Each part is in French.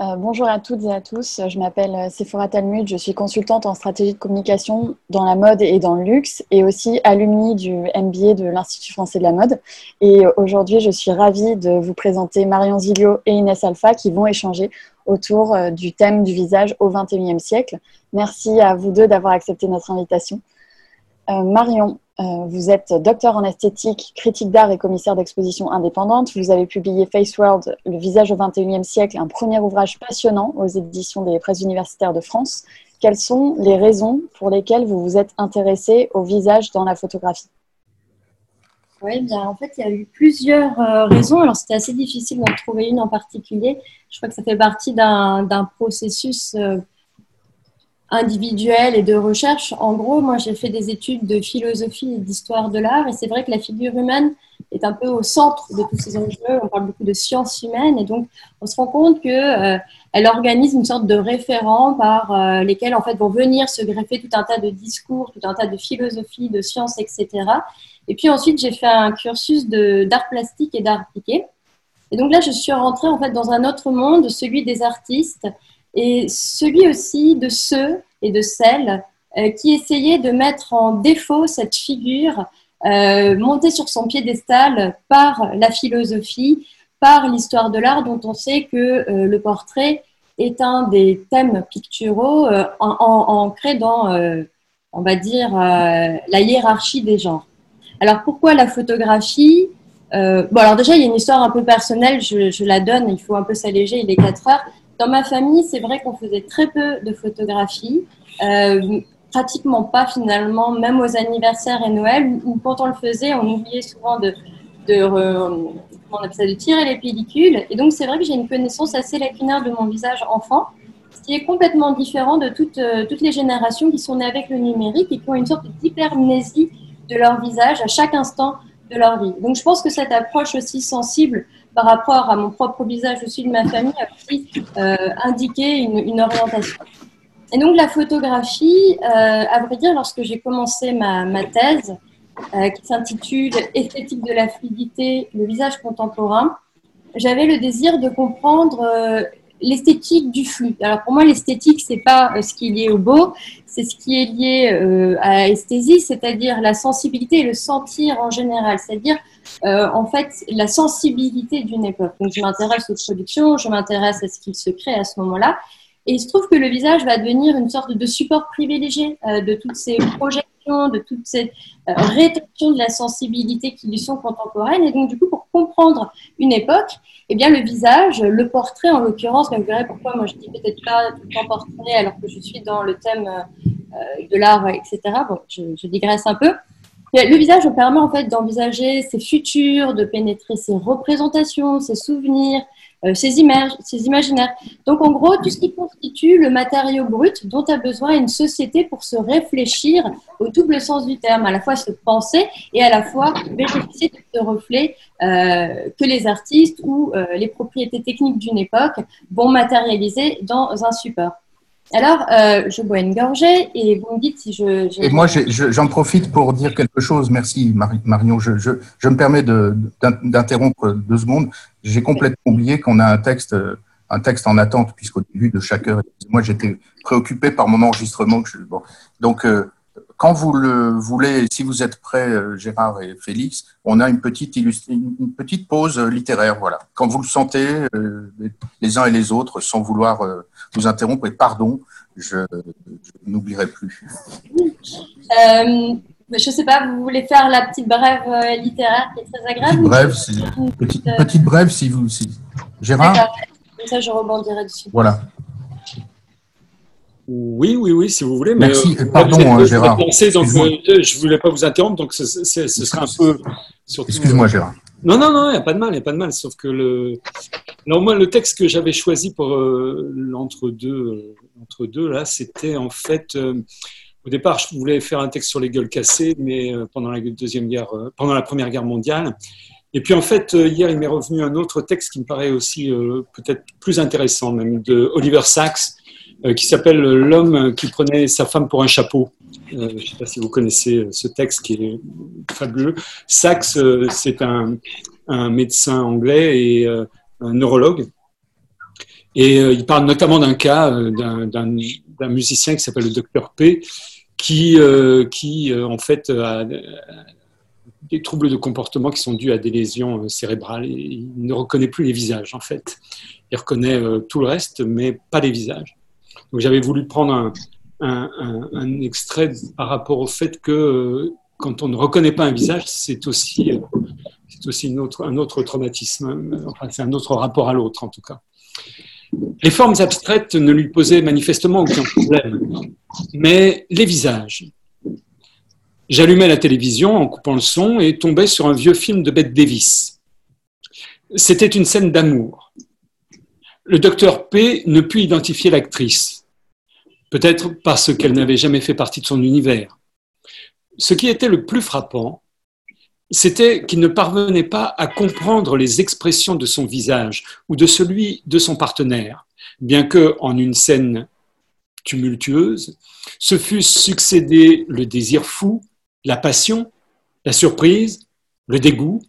Euh, bonjour à toutes et à tous. Je m'appelle euh, Sephora Talmud. Je suis consultante en stratégie de communication dans la mode et dans le luxe et aussi alumni du MBA de l'Institut français de la mode. Et aujourd'hui, je suis ravie de vous présenter Marion Zilio et Inès Alpha qui vont échanger autour euh, du thème du visage au XXIe siècle. Merci à vous deux d'avoir accepté notre invitation. Marion, euh, vous êtes docteur en esthétique, critique d'art et commissaire d'exposition indépendante. Vous avez publié Face World, le visage au XXIe siècle, un premier ouvrage passionnant aux éditions des presses universitaires de France. Quelles sont les raisons pour lesquelles vous vous êtes intéressée au visage dans la photographie Oui, bien, en fait, il y a eu plusieurs euh, raisons. Alors, c'était assez difficile d'en trouver une en particulier. Je crois que ça fait partie d'un processus euh, individuelle et de recherche. En gros, moi, j'ai fait des études de philosophie et d'histoire de l'art, et c'est vrai que la figure humaine est un peu au centre de tous ces enjeux. On parle beaucoup de sciences humaines, et donc on se rend compte que euh, elle organise une sorte de référent par euh, lesquels en fait vont venir se greffer tout un tas de discours, tout un tas de philosophies, de sciences, etc. Et puis ensuite, j'ai fait un cursus d'art plastique et d'art appliqué. Et donc là, je suis rentrée en fait dans un autre monde, celui des artistes et celui aussi de ceux et de celles euh, qui essayaient de mettre en défaut cette figure euh, montée sur son piédestal par la philosophie, par l'histoire de l'art, dont on sait que euh, le portrait est un des thèmes picturaux ancrés dans, on va dire, la hiérarchie des genres. Alors pourquoi la photographie? Bon, alors déjà, il y a une histoire un peu personnelle, je, je la donne, il faut un peu s'alléger, il est 4 heures. Dans ma famille, c'est vrai qu'on faisait très peu de photographies, euh, pratiquement pas finalement, même aux anniversaires et Noël, où quand on le faisait, on oubliait souvent de, tirer les pellicules. Et donc, c'est vrai que j'ai une connaissance assez lacunaire de mon visage enfant, ce qui est complètement différent de toutes, euh, toutes les générations qui sont nées avec le numérique et qui ont une sorte d'hypermnésie de leur visage à chaque instant de leur vie. Donc, je pense que cette approche aussi sensible par rapport à mon propre visage aussi de ma famille a aussi euh, indiqué une, orientation. Et donc la photographie, euh, à vrai dire, lorsque j'ai commencé ma, thèse, euh, qui s'intitule Esthétique de la fluidité, le visage contemporain, j'avais le désir de comprendre l'esthétique du flux. Alors pour moi, l'esthétique, c'est pas ce qui est lié au beau, c'est ce qui est lié à l'esthésie, c'est-à-dire la sensibilité et le sentir en général, c'est-à-dire euh, en fait la sensibilité d'une époque. Donc je m'intéresse aux productions, je m'intéresse à ce qu'il se crée à ce moment-là. Et il se trouve que le visage va devenir une sorte de support privilégié euh, de toutes ces projections, de toutes ces euh, de la sensibilité qui lui sont contemporaines. Et donc, du coup, pour comprendre une époque, eh bien, le visage, le portrait en l'occurrence, vous verrez pourquoi moi je dis peut-être pas tout le temps portrait alors que je suis dans le thème de l'art, etc. Bon, je, je digresse un peu. Le visage nous permet en fait d'envisager ses futurs, de pénétrer ses représentations, ses souvenirs, euh, ses images, ses imaginaires. Donc en gros, tout ce qui constitue le matériau brut dont a besoin une société pour se réfléchir au double sens du terme, à la fois se penser et à la fois bénéficier de ce reflet euh, que les artistes ou euh, les propriétés techniques d'une époque vont matérialiser dans un support. Alors, euh, je bois une gorgée et vous me dites si je. Et moi, j'en profite pour dire quelque chose. Merci, Marion. Je, je, me permets d'interrompre deux secondes. J'ai complètement oublié qu'on a un texte, un texte en attente, puisqu'au début de chaque heure, moi, j'étais préoccupé par mon enregistrement. Bon. Donc, euh, quand vous le voulez, si vous êtes prêts, euh, Gérard et Félix, on a une petite, une petite pause littéraire. Voilà. Quand vous le sentez, les uns et les autres, sans vouloir vous interrompre et pardon, je, n'oublierai plus. Euh, je ne sais pas, vous voulez faire la petite brève euh, littéraire qui est très agréable Petite brève, euh, petite, brève si vous. Si. Gérard Comme ça, je rebondirai dessus. Voilà. Oui, oui, oui, si vous voulez. Merci, pardon, Gérard. donc, je ne voulais pas vous interrompre, donc ce, ce sera un peu. Excuse-moi, Gérard. Non, non, non, il n'y a pas de mal, il n'y a pas de mal. Sauf que le, non, moi, le texte que j'avais choisi pour euh, l'entre-deux, euh, entre deux, là, c'était en fait. Euh, au départ, je voulais faire un texte sur les gueules cassées, mais pendant la deuxième guerre, pendant la première guerre mondiale. Et puis en fait, hier, il m'est revenu un autre texte qui me paraît aussi peut-être plus intéressant, même de Oliver Sacks, qui s'appelle L'homme qui prenait sa femme pour un chapeau. je ne sais pas si vous connaissez ce texte qui est fabuleux. Sachs, c'est un, un, médecin anglais et un neurologue Et il parle notamment d'un cas d'un musicien qui s'appelle le docteur P, qui, qui en fait a des troubles de comportement qui sont dus à des lésions cérébrales. il ne reconnaît plus les visages, en fait. Il reconnaît tout le reste, mais pas les visages. Donc j'avais voulu prendre un, extrait par rapport au fait que euh, quand on ne reconnaît pas un visage, c'est aussi, euh, c'est aussi autre, un autre traumatisme, enfin, c'est un autre rapport à l'autre en tout cas. Les formes abstraites ne lui posaient manifestement aucun problème, mais les visages. J'allumais la télévision en coupant le son et tombais sur un vieux film de Bette Davis. C'était une scène d'amour. Le docteur P ne put identifier l'actrice peut-être parce qu'elle n'avait jamais fait partie de son univers. Ce qui était le plus frappant, c'était qu'il ne parvenait pas à comprendre les expressions de son visage ou de celui de son partenaire, bien que, en une scène tumultueuse, se fût succédé le désir fou, la passion, la surprise, le dégoût,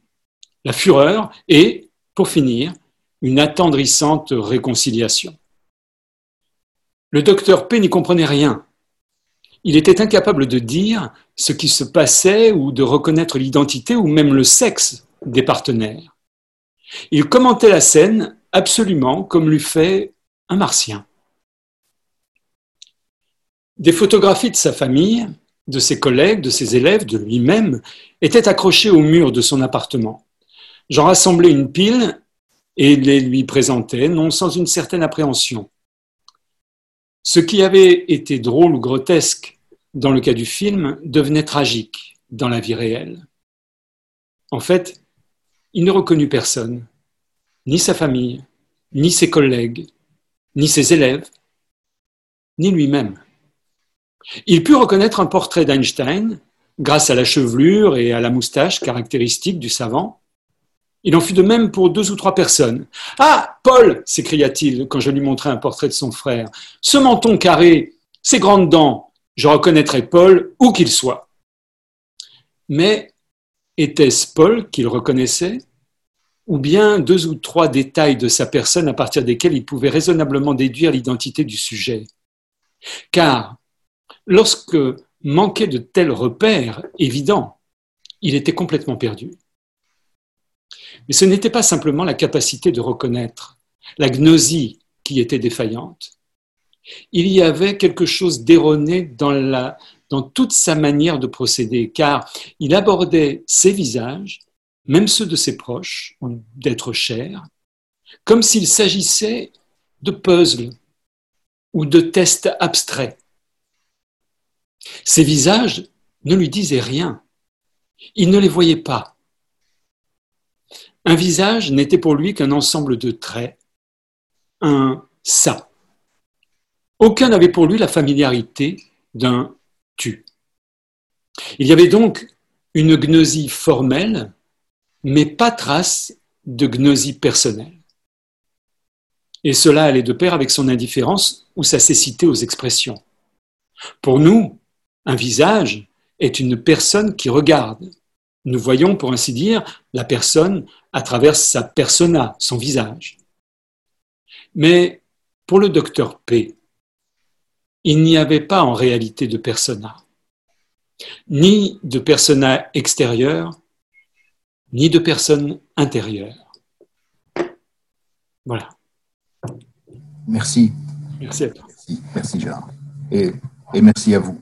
la fureur et, pour finir, une attendrissante réconciliation. Le docteur P n'y comprenait rien. Il était incapable de dire ce qui se passait ou de reconnaître l'identité ou même le sexe des partenaires. Il commentait la scène absolument comme l'eût fait un martien. Des photographies de sa famille, de ses collègues, de ses élèves, de lui-même, étaient accrochées au mur de son appartement. J'en rassemblais une pile et les lui présentais, non sans une certaine appréhension. Ce qui avait été drôle ou grotesque dans le cas du film devenait tragique dans la vie réelle. En fait, il ne reconnut personne, ni sa famille, ni ses collègues, ni ses élèves, ni lui-même. Il put reconnaître un portrait d'Einstein grâce à la chevelure et à la moustache caractéristiques du savant, il en fut de même pour deux ou trois personnes. Ah, Paul s'écria-t-il quand je lui montrai un portrait de son frère. Ce menton carré, ces grandes dents, je reconnaîtrai Paul où qu'il soit. Mais était-ce Paul qu'il reconnaissait? Ou bien deux ou trois détails de sa personne à partir desquels il pouvait raisonnablement déduire l'identité du sujet? Car lorsque manquait de tels repères évidents, il était complètement perdu. Mais ce n'était pas simplement la capacité de reconnaître, la gnosie qui était défaillante. Il y avait quelque chose d'erroné dans, toute sa manière de procéder, car il abordait ses visages, même ceux de ses proches ou d'êtres chers, comme s'il s'agissait de puzzles ou de tests abstraits. Ces visages ne lui disaient rien. Il ne les voyait pas. Un visage n'était pour lui qu'un ensemble de traits, un ça. Aucun n'avait pour lui la familiarité d'un tu. Il y avait donc une gnosie formelle, mais pas trace de gnosie personnelle. Et cela allait de pair avec son indifférence ou sa cécité aux expressions. Pour nous, un visage est une personne qui regarde. Nous voyons, pour ainsi dire, la personne à travers sa persona, son visage. Mais pour le docteur P, il n'y avait pas en réalité de persona, ni de persona extérieur, ni de personne intérieure. Voilà. Merci. Merci à toi. Merci, merci Gérard. Et, et merci à vous.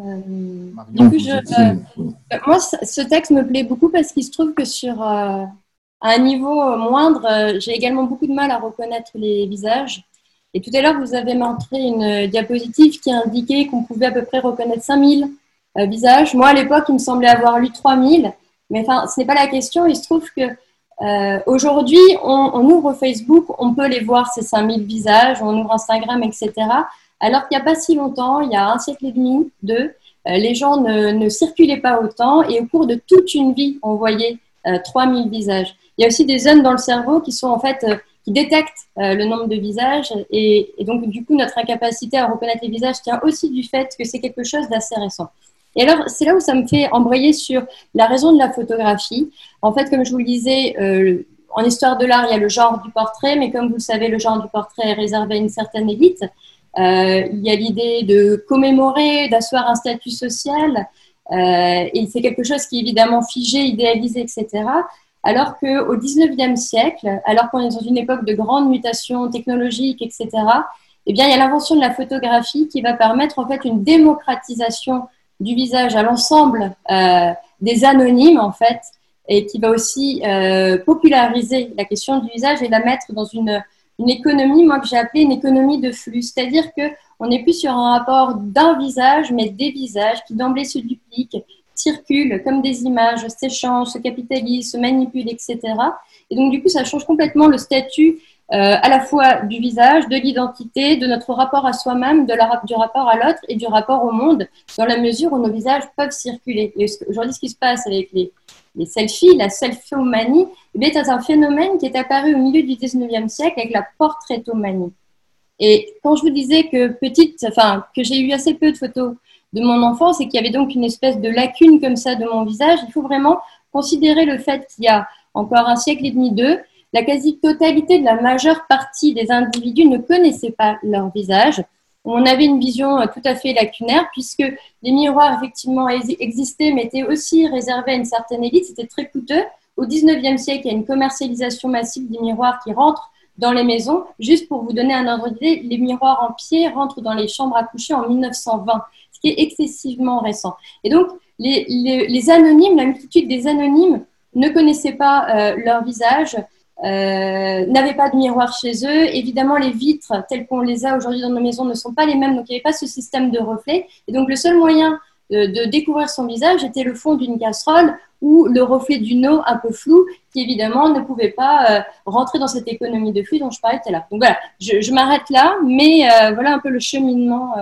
Euh, euh, moi, ce texte me plaît beaucoup parce qu'il se trouve que sur euh, un niveau moindre, j'ai également beaucoup de mal à reconnaître les visages. Et tout à l'heure, vous avez montré une diapositive qui indiquait qu'on pouvait à peu près reconnaître 5000 visages. Moi, à l'époque, il me semblait avoir lu 3000. Mais enfin, ce n'est pas la question. Il se trouve que aujourd'hui, on, on, ouvre Facebook, on peut les voir, ces 5000 visages, on ouvre Instagram, etc. Alors qu'il n'y a pas si longtemps, il y a un siècle et demi, deux, euh, les gens ne, circulaient pas autant et au cours de toute une vie, on voyait 3000 euh, visages. Il y a aussi des zones dans le cerveau qui sont en fait euh, qui détectent le nombre de visages et, donc du coup notre incapacité à reconnaître les visages tient aussi du fait que c'est quelque chose d'assez récent. Et alors c'est là où ça me fait embrayer sur la raison de la photographie. En fait, comme je vous le disais, en histoire de l'art, il y a le genre du portrait, mais comme vous le savez, le genre du portrait est réservé à une certaine élite. Euh, il y a l'idée de commémorer, d'asseoir un statut social, euh, et c'est quelque chose qui est évidemment figé, idéalisé, etc. Alors qu'au XIXe siècle, alors qu'on est dans une époque de grande mutation technologique, etc., eh bien, il y a l'invention de la photographie qui va permettre en fait une démocratisation du visage à l'ensemble euh, des anonymes, en fait, et qui va aussi populariser la question du visage et la mettre dans une, une économie, moi que j'ai appelée une économie de flux. C'est-à-dire qu'on n'est plus sur un rapport d'un visage, mais des visages qui d'emblée se dupliquent, circulent comme des images, s'échangent, se capitalisent, se manipulent, etc. Et donc, du coup, ça change complètement le statut euh, à la fois du visage, de l'identité, de notre rapport à soi-même, de la, du rapport à l'autre et du rapport au monde, dans la mesure où nos visages peuvent circuler. Aujourd'hui, ce qui se passe avec les, les selfies, la selfiomanie, eh c'est un phénomène qui est apparu au milieu du 19e siècle avec la portraitomanie. Et quand je vous disais que petite, enfin, que j'ai eu assez peu de photos de mon enfance et qu'il y avait donc une espèce de lacune comme ça de mon visage, il faut vraiment considérer le fait qu'il y a encore un siècle et demi, deux, la quasi-totalité de la majeure partie des individus ne connaissaient pas leur visage. On avait une vision euh, tout à fait lacunaire puisque les miroirs effectivement existaient mais étaient aussi réservés à une certaine élite. C'était très coûteux. Au 19e siècle, il y a une commercialisation massive des miroirs qui rentrent dans les maisons. Juste pour vous donner un ordre d'idée, les miroirs en pied rentrent dans les chambres à coucher en 1920, ce qui est excessivement récent. Et donc, les, anonymes, la multitude des anonymes ne connaissaient pas euh, leur visage, euh, n'avaient pas de miroir chez eux. Évidemment, les vitres telles qu'on les a aujourd'hui dans nos maisons ne sont pas les mêmes, donc il n'y avait pas ce système de reflet. Et donc, le seul moyen de, découvrir son visage était le fond d'une casserole ou le reflet d'une eau un peu floue qui, évidemment, ne pouvait pas euh, rentrer dans cette économie de flux dont je parlais tout à. Donc voilà, je, m'arrête là, mais euh, voilà un peu le cheminement.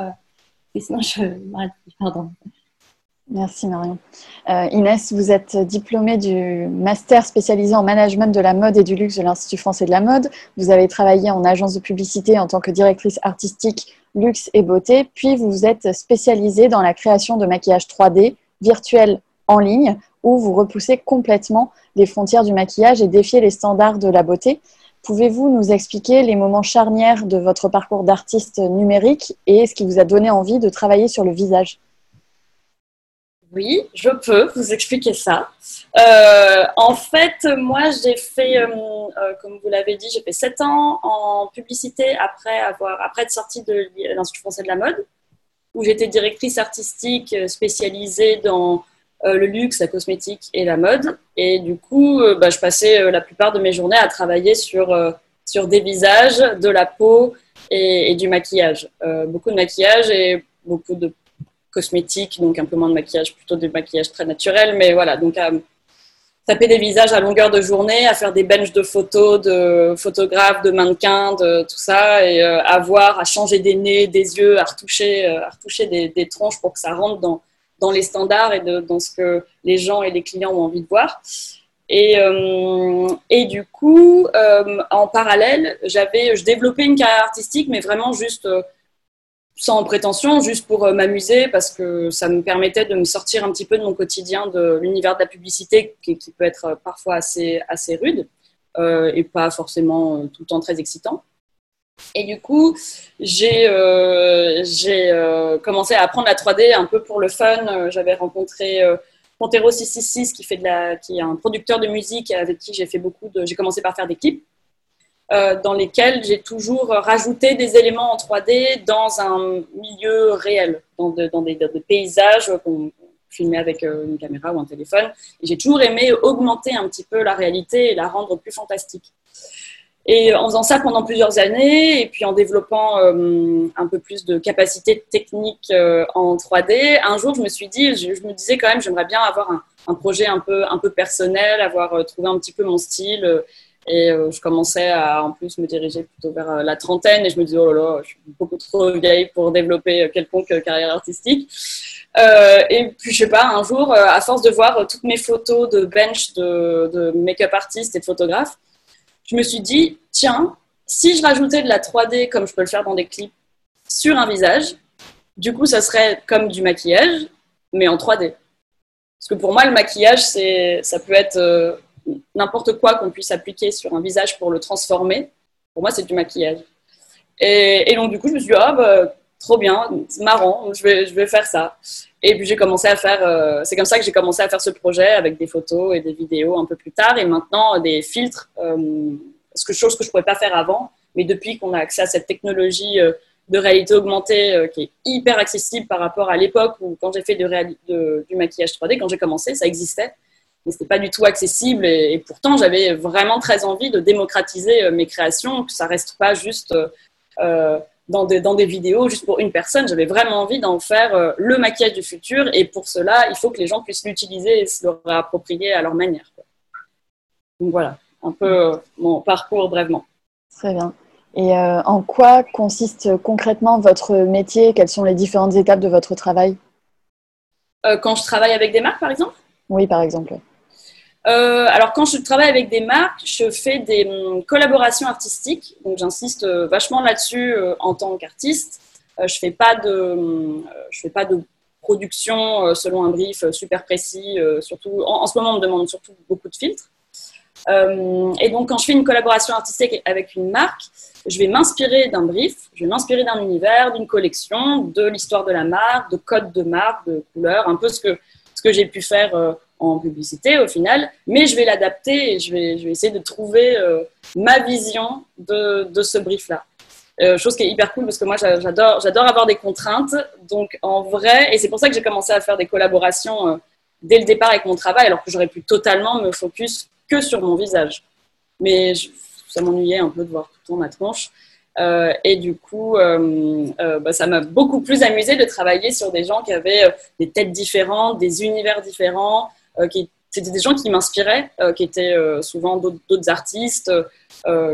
et sinon, je m'arrête. Pardon. Merci Marion. Euh, Inès, vous êtes diplômée du master spécialisé en management de la mode et du luxe de l'Institut français de la mode. Vous avez travaillé en agence de publicité en tant que directrice artistique luxe et beauté, puis vous vous êtes spécialisée dans la création de maquillage 3D virtuel en ligne où vous repoussez complètement les frontières du maquillage et défiez les standards de la beauté. Pouvez-vous nous expliquer les moments charnières de votre parcours d'artiste numérique et ce qui vous a donné envie de travailler sur le visage? Oui, je peux vous expliquer ça. Euh, en fait, moi, j'ai fait, euh, euh, comme vous l'avez dit, j'ai fait 7 ans en publicité après, avoir, après être sortie de l'Institut français de la mode, où j'étais directrice artistique spécialisée dans le luxe, la cosmétique et la mode. Et du coup, bah, je passais la plupart de mes journées à travailler sur, sur des visages, de la peau et, et du maquillage. beaucoup de maquillage et beaucoup de cosmétique, donc un peu moins de maquillage, plutôt du maquillage très naturel. Mais voilà, donc à taper des visages à longueur de journée, à faire des benches de photos, de photographes, de mannequins, de tout ça, et euh, à voir, à changer des nez, des yeux, à retoucher, euh, à retoucher des, tronches pour que ça rentre dans, dans les standards et dans ce que les gens et les clients ont envie de voir. Et, euh, et du coup, en parallèle, j'avais, je développais une carrière artistique, mais vraiment juste sans prétention, juste pour euh, m'amuser, parce que ça me permettait de me sortir un petit peu de mon quotidien de l'univers de la publicité, qui, peut être euh, parfois assez, assez rude euh, et pas forcément tout le temps très excitant. Et du coup, j'ai commencé à apprendre la 3D un peu pour le fun. J'avais rencontré Pontero 666, qui, fait de la, qui est un producteur de musique avec qui. J'ai commencé par faire des clips. Euh, dans lesquels j'ai toujours rajouté des éléments en 3D dans un milieu réel, dans, des, paysages qu'on filmait avec euh, une caméra ou un téléphone. J'ai toujours aimé augmenter un petit peu la réalité et la rendre plus fantastique. Et en faisant ça pendant plusieurs années, et puis en développant euh, un peu plus de capacité technique en 3D, un jour je me suis dit, je, me disais quand même, j'aimerais bien avoir un, projet un peu personnel, avoir trouvé un petit peu mon style et euh, je commençais à en plus me diriger plutôt vers euh, la trentaine et je me disais, oh là là, je suis beaucoup trop vieille pour développer euh, quelconque carrière artistique. et puis, je sais pas, un jour, à force de voir toutes mes photos de bench de, make-up artistes et de photographes, je me suis dit, tiens, si je rajoutais de la 3D comme je peux le faire dans des clips sur un visage, du coup, ça serait comme du maquillage, mais en 3D. Parce que pour moi, le maquillage, ça peut être n'importe quoi qu'on puisse appliquer sur un visage pour le transformer, pour moi, c'est du maquillage. Et, donc, du coup, je me suis dit, ah, bah, trop bien, c'est marrant, je vais, je vais faire ça. Et puis, j'ai commencé à faire, euh, c'est comme ça que j'ai commencé à faire ce projet avec des photos et des vidéos un peu plus tard, et maintenant des filtres, euh, que, chose que je ne pouvais pas faire avant. Mais depuis qu'on a accès à cette technologie euh, de réalité augmentée qui est hyper accessible par rapport à l'époque où, quand j'ai fait du maquillage 3D, quand j'ai commencé, ça existait mais c'était pas du tout accessible. Et, pourtant, j'avais vraiment très envie de démocratiser euh, mes créations, que ça reste pas juste euh, dans, des, dans des vidéos juste pour une personne. J'avais vraiment envie d'en faire euh, le maquillage du futur. Et pour cela, il faut que les gens puissent l'utiliser et se le réapproprier à leur manière. Donc voilà, un peu mon parcours brièvement. Très bien. Et en quoi consiste concrètement votre métier? Quelles sont les différentes étapes de votre travail? Quand je travaille avec des marques, par exemple? Oui, par exemple. Euh, alors, quand je travaille avec des marques, je fais des hum, collaborations artistiques. Donc, j'insiste euh, vachement là-dessus euh, en tant qu'artiste. je fais hum, fais pas de production selon un brief super précis. surtout, en, ce moment, on me demande surtout beaucoup de filtres. et donc, quand je fais une collaboration artistique avec une marque, je vais m'inspirer d'un brief, je vais m'inspirer d'un univers, d'une collection, de l'histoire de la marque, de codes de marque, de couleurs, un peu ce que, ce que j'ai pu faire en publicité au final, mais je vais l'adapter et je vais, je vais essayer de trouver euh, ma vision de, de ce brief-là. Euh, chose qui est hyper cool parce que moi j'adore, j'adore avoir des contraintes. Donc en vrai, et c'est pour ça que j'ai commencé à faire des collaborations euh, dès le départ avec mon travail, alors que j'aurais pu totalement me focus que sur mon visage. Mais ça m'ennuyait un peu de voir tout le temps ma tronche. Et du coup, bah, ça m'a beaucoup plus amusé de travailler sur des gens qui avaient des têtes différentes, des univers différents, euh, c'était des gens qui m'inspiraient, euh, qui étaient euh, souvent d'autres artistes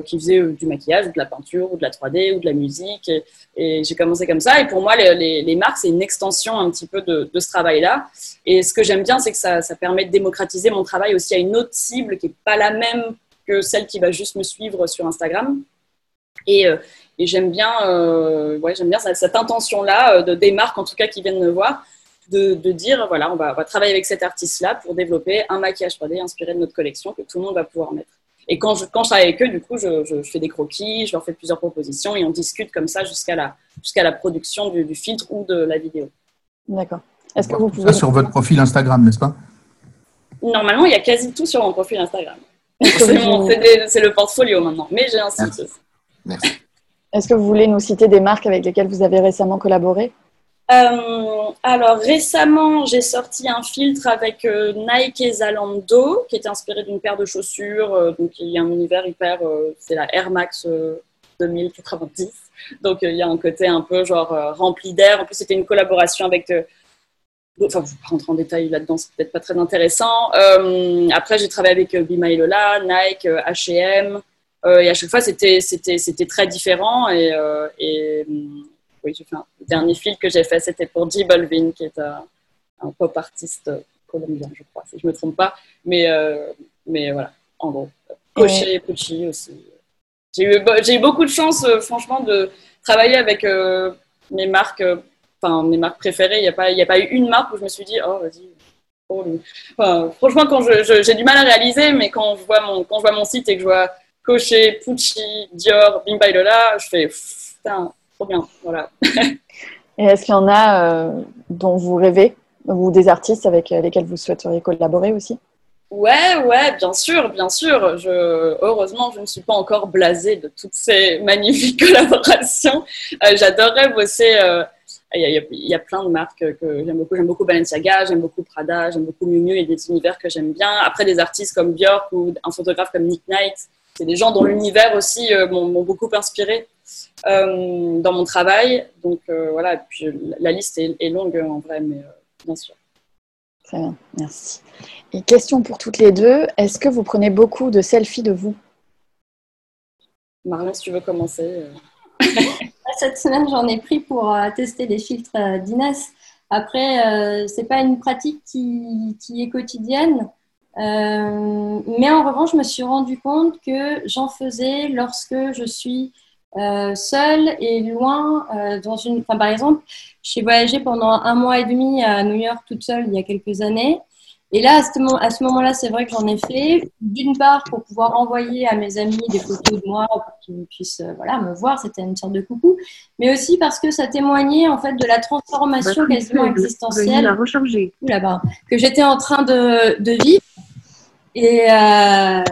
qui faisaient du maquillage ou de la peinture ou de la 3D ou de la musique. Et, j'ai commencé comme ça. Et pour moi, les, marques, c'est une extension un petit peu de, ce travail-là. Et ce que j'aime bien, c'est que ça, permet de démocratiser mon travail aussi à une autre cible qui n'est pas la même que celle qui va juste me suivre sur Instagram. Et, j'aime bien, j'aime bien cette intention-là de des marques, en tout cas, qui viennent me voir, de, dire, voilà, on va, travailler avec cet artiste-là pour développer un maquillage 3D inspiré de notre collection que tout le monde va pouvoir mettre. Et quand je, quand je travaille avec eux, du coup, je, fais des croquis, je leur fais plusieurs propositions et on discute comme ça jusqu'à la, jusqu'à la production du, filtre ou de la vidéo. D'accord. Est-ce que vous pouvez... Ça sur votre profil Instagram, n'est-ce pas? Normalement, il y a quasi tout sur mon profil Instagram. c'est, le portfolio maintenant, mais j'ai un site. Merci. Est-ce que vous voulez nous citer des marques avec lesquelles vous avez récemment collaboré? Euh, alors récemment, j'ai sorti un filtre avec euh, Nike et Zalando qui était inspiré d'une paire de chaussures. Euh, donc il y a un univers hyper, c'est la Air Max 2090. Donc il y a un côté un peu genre rempli d'air. En plus, c'était une collaboration avec Enfin, je ne en détail là-dedans, c'est peut-être pas très intéressant. après, j'ai travaillé avec Bima et Lola, Nike, H&M, et à chaque fois, c'était très différent. Et oui, j'ai fait le dernier film que j'ai fait, c'était pour J Balvin, qui est un, pop artiste colombien, je crois, si je ne me trompe pas. Mais, euh, mais voilà, en gros. Coché, Pucci aussi. J'ai eu, beaucoup de chance, euh, franchement, de travailler avec euh, mes marques, enfin, mes marques préférées. Il n'y a, pas, a pas eu une marque où je me suis dit, oh, vas-y. franchement, quand j'ai du mal à réaliser, mais quand je vois mon, quand je vois mon site et que je vois Coché, Pucci, Dior, Bimba Lola, je fais, putain, bien. Voilà. Et est-ce qu'il y en a euh, dont vous rêvez ou des artistes avec lesquels vous souhaiteriez collaborer aussi? Ouais, ouais, bien sûr, bien sûr. Je, heureusement, je ne suis pas encore blasée de toutes ces magnifiques collaborations. Euh, j'adorerais bosser. Euh, il, y a, plein de marques que j'aime beaucoup. J'aime beaucoup Balenciaga, j'aime beaucoup Prada, j'aime beaucoup Miu Miu. A des univers que j'aime bien. Après, des artistes comme Björk ou un photographe comme Nick Knight. C'est des gens dont l'univers aussi m'ont beaucoup inspiré. Euh, dans mon travail. Donc euh, voilà, puis la liste est, longue en vrai, mais euh, bien sûr. Très bien, merci. Et question pour toutes les deux, est-ce que vous prenez beaucoup de selfies de vous? Marion, si tu veux commencer. Cette semaine, j'en ai pris pour tester les filtres d'Inès. Après, ce n'est pas une pratique qui, qui est quotidienne. mais en revanche, je me suis rendu compte que j'en faisais lorsque je suis euh, seule et loin euh, dans une. Enfin, par exemple, j'ai voyagé pendant un mois et demi à New York toute seule il y a quelques années. Et là, à ce moment-là, c'est vrai que j'en ai fait, d'une part pour pouvoir envoyer à mes amis des photos de moi pour qu'ils puissent euh, voilà, me voir, c'était une sorte de coucou, mais aussi parce que ça témoignait en fait de la transformation quasiment existentielle que j'étais en train de, de vivre. Et euh,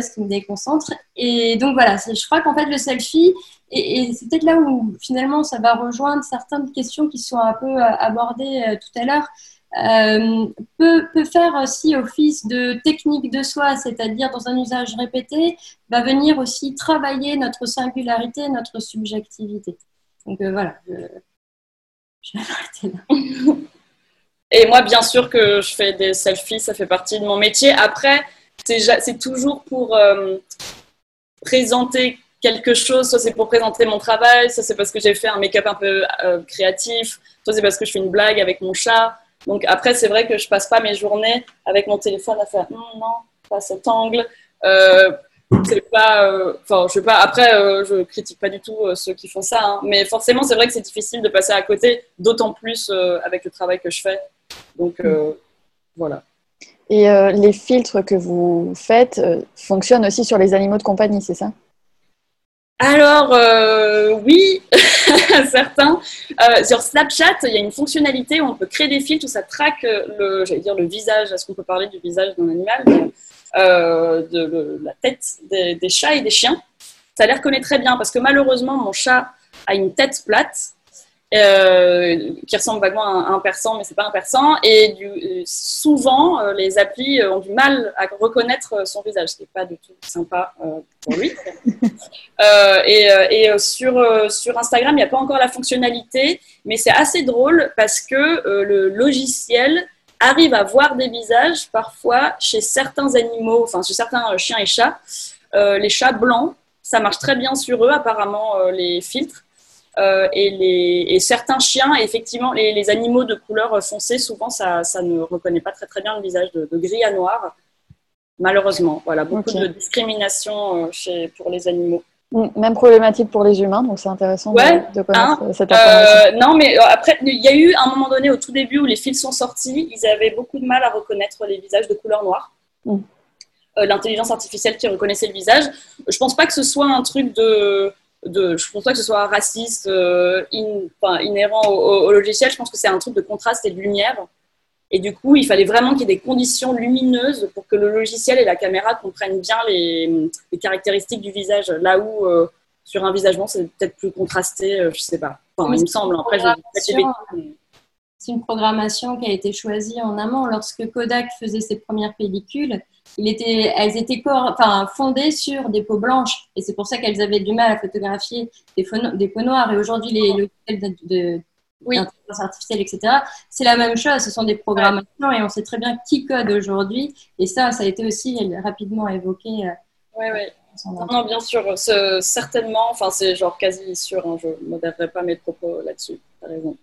ce qui me déconcentre. Et donc voilà, je crois qu'en fait le selfie, et, c'est peut-être là où finalement ça va rejoindre certaines questions qui sont un peu euh, abordées euh, tout à l'heure, euh, peut, peut, faire aussi office de technique de soi, c'est-à-dire dans un usage répété, va venir aussi travailler notre singularité, notre subjectivité. Donc voilà, je, je vais arrêter là. Et moi, bien sûr que je fais des selfies, ça fait partie de mon métier. Après, c'est toujours pour euh, présenter quelque chose, soit c'est pour présenter mon travail, soit c'est parce que j'ai fait un make-up un peu euh, créatif, soit c'est parce que je fais une blague avec mon chat. Donc après, c'est vrai que je passe pas mes journées avec mon téléphone à faire non, non, pas cet angle. Euh, c'est pas, enfin, je sais pas. Après, je critique pas du tout ceux qui font ça, hein. mais forcément, c'est vrai que c'est difficile de passer à côté, d'autant plus avec le travail que je fais. Donc voilà. Et euh, les filtres que vous faites euh, fonctionnent aussi sur les animaux de compagnie, c'est ça? Alors, euh, oui, certains. sur Snapchat, il y a une fonctionnalité où on peut créer des filtres où ça traque le, dire le visage. Est-ce qu'on peut parler du visage d'un animal? De la tête des, chats et des chiens. Ça les reconnaît très bien parce que malheureusement, mon chat a une tête plate qui ressemble vaguement à un persan, mais c'est pas un persan. Et du, euh, souvent, euh, les applis ont du mal à reconnaître son visage, ce qui n'est pas du tout sympa pour lui. et, et sur, sur Instagram, il n'y a pas encore la fonctionnalité, mais c'est assez drôle parce que le logiciel arrive à voir des visages parfois chez certains animaux, enfin chez certains chiens et chats. les chats blancs, ça marche très bien sur eux, apparemment, les filtres. Euh, et, les, et, certains chiens, effectivement, les, les, animaux de couleur foncée, souvent, ça, ça, ne reconnaît pas très très bien le visage de, gris à noir. Malheureusement, voilà, beaucoup de discrimination euh, chez, pour les animaux. Mm, même problématique pour les humains, donc c'est intéressant de, connaître hein, cette euh, information. non, mais après, il y a eu un moment donné, au tout début, où les fils sont sortis, ils avaient beaucoup de mal à reconnaître les visages de couleur noire. Mm. L'intelligence artificielle qui reconnaissait le visage. Je pense pas que ce soit un truc de de, je pense pas que ce soit raciste, euh, inhérent au, logiciel. Je pense que c'est un truc de contraste et de lumière. Et du coup, il fallait vraiment qu'il y ait des conditions lumineuses pour que le logiciel et la caméra comprennent bien les, caractéristiques du visage. Là où euh, sur un visage blanc, c'est peut-être plus contrasté, euh, je sais pas. Enfin, il me semble. Après, c'est une programmation qui a été choisie en amont. Lorsque Kodak faisait ses premières pellicules, il était, elles étaient enfin, fondées sur des peaux blanches. Et c'est pour ça qu'elles avaient du mal à photographier des, des peaux noires. Et aujourd'hui, les logiciels de, d'intelligence artificielle, etc. C'est la même chose, ce sont des programmations et on sait très bien qui code aujourd'hui. Et ça, ça a été aussi rapidement évoqué. Oui, euh, oui. Non, bien sûr, certainement, enfin c'est genre quasi sûr, hein, je ne modérerai pas mes propos là-dessus, as raison.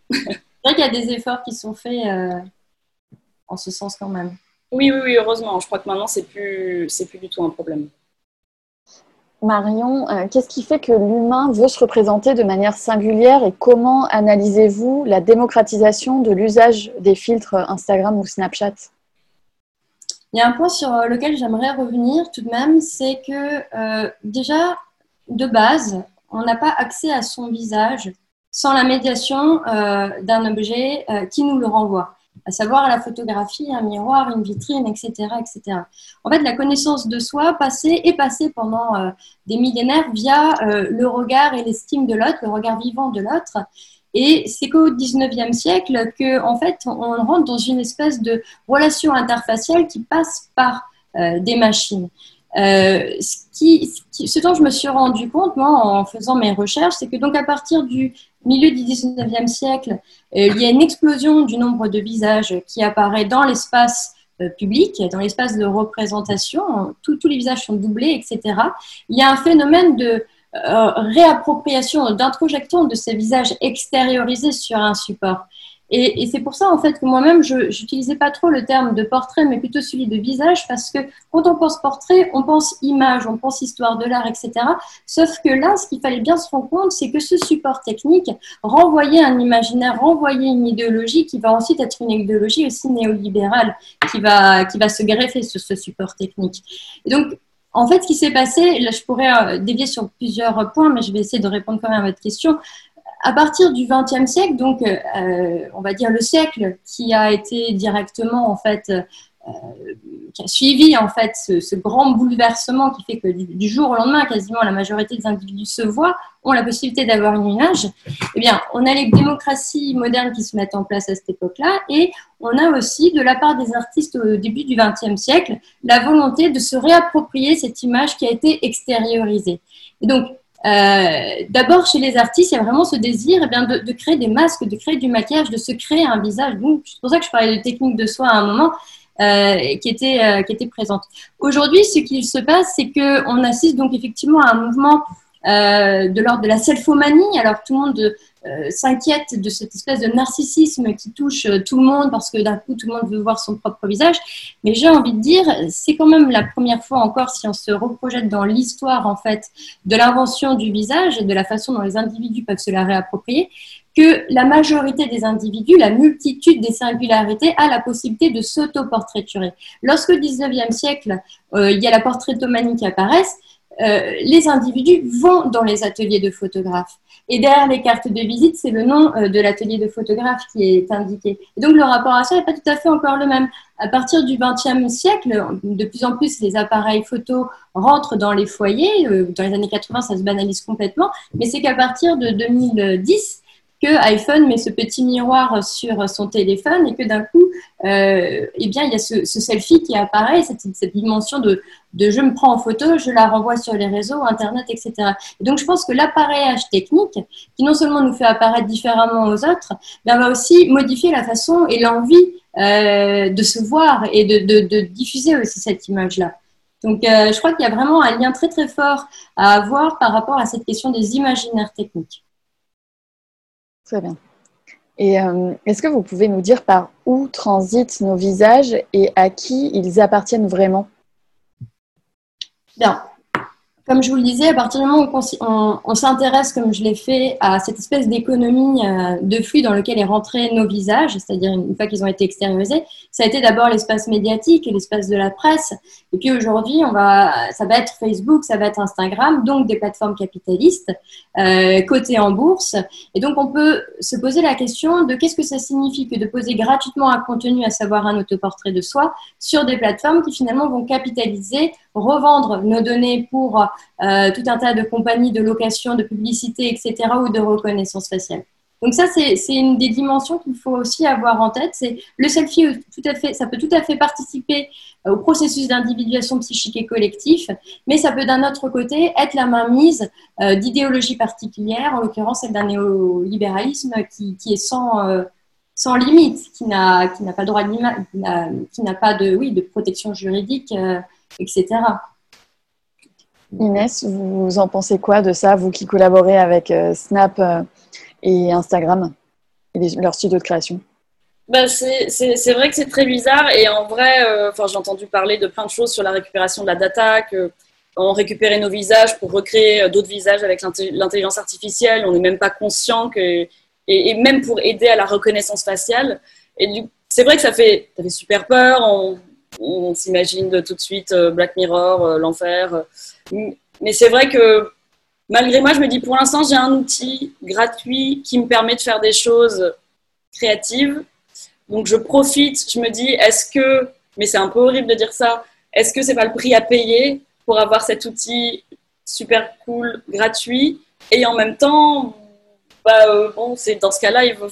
C'est vrai qu'il y a des efforts qui sont faits euh, en ce sens quand même. Oui, oui, oui, heureusement. Je crois que maintenant, c'est plus, c'est plus du tout un problème. Marion, euh, qu'est-ce qui fait que l'humain veut se représenter de manière singulière et comment analysez-vous la démocratisation de l'usage des filtres Instagram ou Snapchat? Il y a un point sur lequel j'aimerais revenir tout de même, c'est que euh, déjà, de base, on n'a pas accès à son visage sans la médiation euh, d'un objet euh, qui nous le renvoie, à savoir la photographie, un miroir, une vitrine, etc., etc. En fait, la connaissance de soi passée est passée pendant euh, des millénaires via le regard et l'estime de l'autre, le regard vivant de l'autre. Et c'est qu'au 19e siècle que, en fait, on rentre dans une espèce de relation interfaciale qui passe par des machines. Euh, ce, dont je me suis rendu compte, moi, en faisant mes recherches, c'est que donc à partir du milieu du 19e siècle, euh, il y a une explosion du nombre de visages qui apparaît dans l'espace euh, public, dans l'espace de représentation. tous les visages sont doublés, etc. Il y a un phénomène de réappropriation, d'introjection de ces visages extériorisés sur un support. Et, c'est pour ça, en fait, que moi-même, je n'utilisais pas trop le terme de portrait, mais plutôt celui de visage, parce que quand on pense portrait, on pense image, on pense histoire de l'art, etc. Sauf que là, ce qu'il fallait bien se rendre compte, c'est que ce support technique renvoyait un imaginaire, renvoyait une idéologie qui va ensuite être une idéologie aussi néolibérale, qui va, qui va se greffer sur ce support technique. Donc, en fait, ce qui s'est passé, là, je pourrais euh, dévier sur plusieurs points, mais je vais essayer de répondre quand même à votre question à partir du XXe siècle, donc euh, on va dire le siècle qui a été directement en fait euh, qui a suivi en fait ce, grand bouleversement qui fait que du, jour au lendemain, quasiment la majorité des individus se voient, ont la possibilité d'avoir une image. Eh bien, on a les démocraties modernes qui se mettent en place à cette époque-là, et on a aussi, de la part des artistes au début du XXe siècle, la volonté de se réapproprier cette image qui a été extériorisée. Et donc, euh, d'abord, chez les artistes, il y a vraiment ce désir eh bien, de, créer des masques, de créer du maquillage, de se créer un visage. C'est pour ça que je parlais de technique de soie à un moment. Euh, qui, était, euh, qui était présente. Aujourd'hui, ce qui se passe, c'est qu'on assiste donc effectivement à un mouvement de l'ordre de la selfomanie. Alors tout le monde euh, s'inquiète de cette espèce de narcissisme qui touche euh, tout le monde parce que d'un coup tout le monde veut voir son propre visage. Mais j'ai envie de dire, c'est quand même la première fois encore si on se reprojette dans l'histoire en fait de l'invention du visage et de la façon dont les individus peuvent se la réapproprier que la majorité des individus, la multitude des singularités, a la possibilité de s'auto-portraiturer. Lorsque au 19e siècle, euh, il y a la portraitomanie qui apparaît, les individus vont dans les ateliers de photographes. Et derrière les cartes de visite, c'est le nom euh, de l'atelier de photographe qui est indiqué. Et donc le rapport à ça n'est pas tout à fait encore le même. À partir du XXe siècle, de plus en plus, les appareils photo rentrent dans les foyers. Euh, dans les années 80, ça se banalise complètement. Mais c'est qu'à partir de 2010, que iPhone met ce petit miroir sur son téléphone et que d'un coup, euh, eh bien, il y a ce, selfie qui apparaît, cette, cette dimension de, de, je me prends en photo, je la renvoie sur les réseaux, Internet, etc. donc, je pense que l'appareillage technique, qui non seulement nous fait apparaître différemment aux autres, mais va aussi modifier la façon et l'envie euh, de se voir et de, de, diffuser aussi cette image-là. Donc, euh, je crois qu'il y a vraiment un lien très très fort à avoir par rapport à cette question des imaginaires techniques. Très bien. Et euh, est-ce que vous pouvez nous dire par où transitent nos visages et à qui ils appartiennent vraiment? Bien comme je vous le disais, à partir du moment où on, s'intéresse, comme je l'ai fait, à cette espèce d'économie euh, de flux dans lequel est rentré nos visages, c'est-à-dire une fois qu'ils ont été extériorisés, ça a été d'abord l'espace médiatique et l'espace de la presse. Et puis aujourd'hui, ça va être Facebook, ça va être Instagram, donc des plateformes capitalistes euh, cotées en bourse. Et donc on peut se poser la question de qu'est-ce que ça signifie que de poser gratuitement un contenu, à savoir un autoportrait de soi, sur des plateformes qui finalement vont capitaliser, revendre nos données pour euh, tout un tas de compagnies de location, de publicité, etc., ou de reconnaissance faciale. Donc ça, c'est une des dimensions qu'il faut aussi avoir en tête. C'est le selfie, tout à fait, ça peut tout à fait participer au processus d'individuation psychique et collectif, mais ça peut d'un autre côté être la mainmise euh, d'idéologies particulières, en l'occurrence celle d'un néolibéralisme qui, est sans, euh, limite, qui n'a pas droit de qui n'a pas de, oui, de protection juridique, etc. Inès, vous en pensez quoi de ça, vous qui collaborez avec euh, Snap euh, et Instagram et leur studio de création? Bah c'est vrai que c'est très bizarre et en vrai, euh, j'ai entendu parler de plein de choses sur la récupération de la data, que on récupérait nos visages pour recréer d'autres visages avec l'intelligence artificielle, on n'est même pas conscient que et, même pour aider à la reconnaissance faciale. Et c'est vrai que ça fait, ça fait super peur. On, on s'imagine tout de suite Black Mirror, l'enfer. Mais c'est vrai que malgré moi, je me dis pour l'instant, j'ai un outil gratuit qui me permet de faire des choses créatives. Donc je profite, je me dis, est-ce que, mais c'est un peu horrible de dire ça, est-ce que c'est pas le prix à payer pour avoir cet outil super cool, gratuit? Et en même temps, bah, euh, bon, c'est dans ce cas-là, il faut,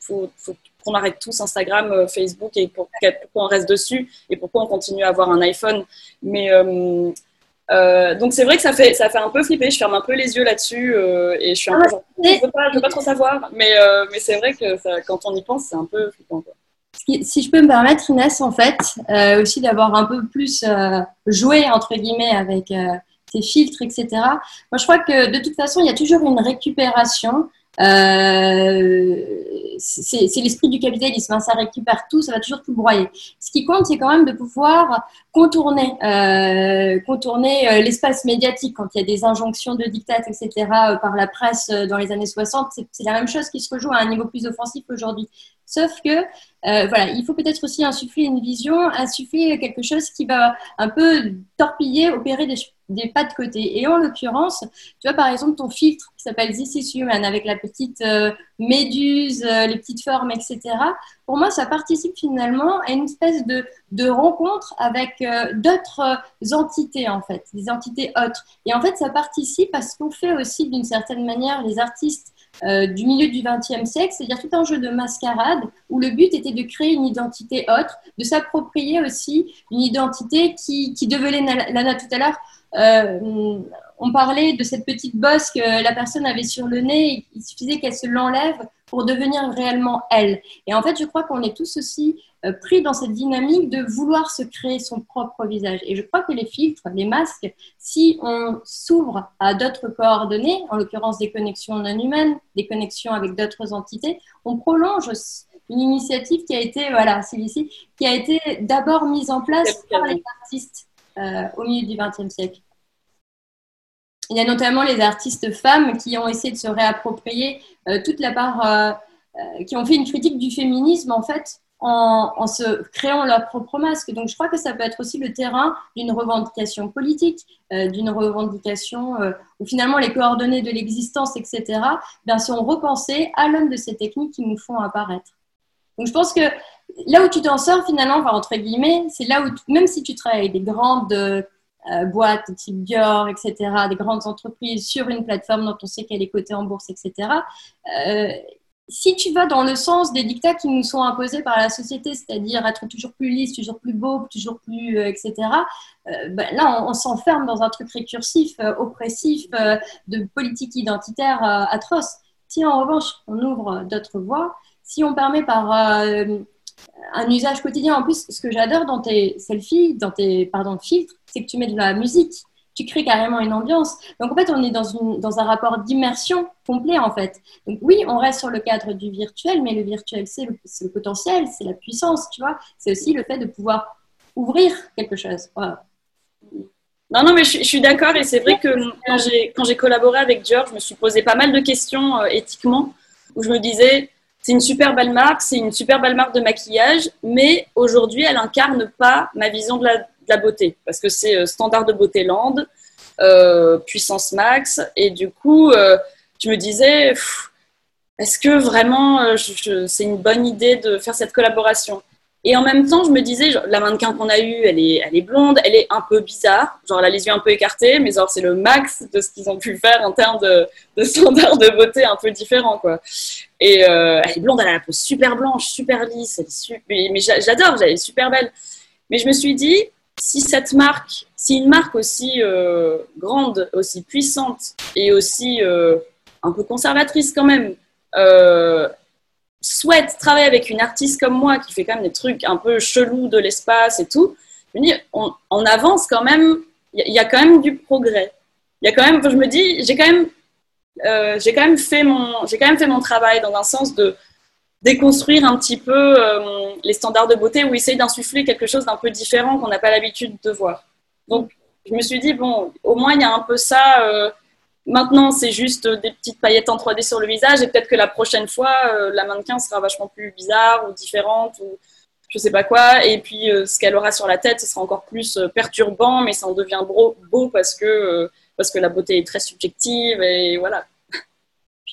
faut, qu'on arrête tous Instagram, euh, Facebook et pour, pourquoi on reste dessus et pourquoi on continue à avoir un iPhone. Mais euh, euh, donc c'est vrai que ça fait, ça fait un peu flipper, je ferme un peu les yeux là-dessus euh, et je suis un peu genre, je veux pas, veux pas trop savoir, mais, euh, mais c'est vrai que quand on y pense, c'est un peu flippant. Si je peux me permettre, Inès, en fait, aussi d'avoir un peu plus joué, entre guillemets, avec tes filtres, etc. Moi, je crois que de toute façon, il y a toujours une récupération euh, c'est l'esprit du capitalisme, hein, ça récupère tout, ça va toujours tout broyer. Ce qui compte, c'est quand même de pouvoir contourner, euh, contourner euh, l'espace médiatique quand il y a des injonctions de dictat, etc., par la presse dans les années 60. C'est la même chose qui se rejoue à un niveau plus offensif aujourd'hui. Sauf que, voilà, il faut peut-être aussi insuffler une vision, insuffler quelque chose qui va un peu torpiller, opérer des, des pas de côté. Et en l'occurrence, tu vois, par exemple, ton filtre qui s'appelle This is Human avec la petite méduse, les petites formes, etc. Pour moi, ça participe finalement à une espèce de, de rencontre avec euh, d'autres entités, en fait, des entités autres. Et en fait, ça participe à ce qu'on fait aussi d'une certaine manière les artistes euh, du milieu du XXe siècle, c'est-à-dire tout un jeu de mascarade où le but était de créer une identité autre, de s'approprier aussi une identité qui, qui devenait, Lana tout à l'heure, euh, on parlait de cette petite bosse que la personne avait sur le nez, il suffisait qu'elle se l'enlève pour devenir réellement elle. Et en fait, je crois qu'on est tous aussi pris dans cette dynamique de vouloir se créer son propre visage. Et je crois que les filtres, les masques, si on s'ouvre à d'autres coordonnées, en l'occurrence des connexions non humaines, des connexions avec d'autres entités, on prolonge une initiative qui a été, voilà, ici, qui a été d'abord mise en place par les artistes euh, au milieu du XXe siècle. Il y a notamment les artistes femmes qui ont essayé de se réapproprier euh, toute la part, euh, euh, qui ont fait une critique du féminisme en fait en, se créant leur propre masque. Donc je crois que ça peut être aussi le terrain d'une revendication politique, d'une revendication où finalement les coordonnées de l'existence, etc., bien, sont repensées à l'homme de ces techniques qui nous font apparaître. Donc je pense que là où tu t'en sors finalement, entre guillemets, c'est là où, même si tu travailles avec des grandes euh, boîtes type Dior, etc., des grandes entreprises sur une plateforme dont on sait qu'elle est cotée en bourse, etc., euh, si tu vas dans le sens des dictats qui nous sont imposés par la société, c'est-à-dire être toujours plus lisse, toujours plus beau, toujours plus, euh, etc., ben là, on, s'enferme dans un truc récursif, oppressif, de politique identitaire atroce. Si en revanche, on ouvre d'autres voies, si on permet par un usage quotidien. En plus, ce que j'adore dans tes selfies, dans tes pardon, filtres, c'est que tu mets de la musique. Tu crées carrément une ambiance. Donc en fait, on est dans, un rapport d'immersion complet en fait. Donc oui, on reste sur le cadre du virtuel, mais le virtuel, c'est le, le, potentiel, c'est la puissance, tu vois. C'est aussi le fait de pouvoir ouvrir quelque chose. Non, non, mais je, suis d'accord et c'est vrai que quand j'ai collaboré avec George, je me suis posé pas mal de questions euh, éthiquement où je me disais, c'est une super belle marque, c'est une super belle marque de maquillage, mais aujourd'hui, elle incarne pas ma vision de la, beauté, parce que c'est euh, standard de beauté land, euh, puissance max, et du coup, euh, je me disais, est-ce que vraiment c'est une bonne idée de faire cette collaboration? Et en même temps, je me disais, la mannequin qu'on a eue, elle est, elle est blonde, elle est un peu bizarre. Genre, elle a les yeux un peu écartés, mais genre, c'est le max de ce qu'ils ont pu faire en termes de, de standards de beauté un peu différents, quoi. Et euh, elle est blonde, elle a la peau super blanche, super lisse, mais, j'adore, elle est super belle. Mais je me suis dit, si cette marque, si une marque aussi euh, grande, aussi puissante et aussi euh, un peu conservatrice quand même, souhaite travailler avec une artiste comme moi qui fait quand même des trucs un peu chelous de l'espace et tout, je me dis, on, avance quand même, il y, a quand même du progrès. Il y a quand même, je me dis, j'ai quand euh, quand j'ai quand même fait mon travail dans un sens de déconstruire un petit peu euh, les standards de beauté ou essayer d'insuffler quelque chose d'un peu différent qu'on n'a pas l'habitude de voir. Donc, je me suis dit, bon, au moins il y a un peu ça. Euh, Maintenant, c'est juste des petites paillettes en 3D sur le visage et peut-être que la prochaine fois, euh, la mannequin sera vachement plus bizarre ou différente ou je sais pas quoi. Et puis, ce qu'elle aura sur la tête, ce sera encore plus perturbant, mais ça en devient beau, beau parce, que, parce que la beauté est très subjective et voilà.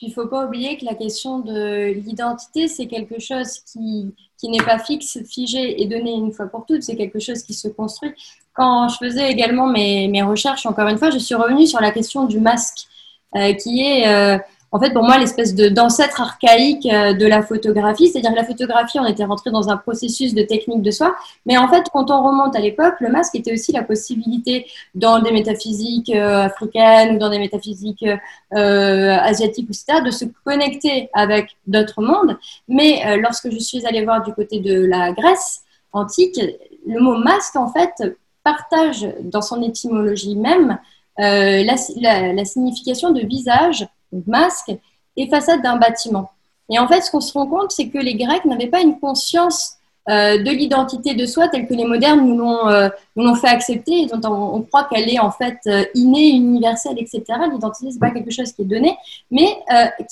Il ne faut pas oublier que la question de l'identité, c'est quelque chose qui, qui n'est pas fixe, figé et donné une fois pour toutes. C'est quelque chose qui se construit quand je faisais également mes, mes, recherches, encore une fois, je suis revenue sur la question du masque, euh, qui est euh, en fait pour moi l'espèce d'ancêtre archaïque euh, de la photographie. C'est-à-dire que la photographie, on était rentré dans un processus de technique de soi, mais en fait, quand on remonte à l'époque, le masque était aussi la possibilité dans des métaphysiques africaines ou dans des métaphysiques asiatiques, etc., de se connecter avec d'autres mondes. Mais lorsque je suis allée voir du côté de la Grèce antique, le mot masque, en fait, partage dans son étymologie même euh, la, signification de visage, masque, et façade d'un bâtiment. Et en fait, ce qu'on se rend compte, c'est que les Grecs n'avaient pas une conscience euh, de l'identité de soi telle que les modernes nous l'ont, euh, fait accepter et dont on, croit qu'elle est en fait euh, innée, universelle, etc. L'identité, c'est pas quelque chose qui est donné, mais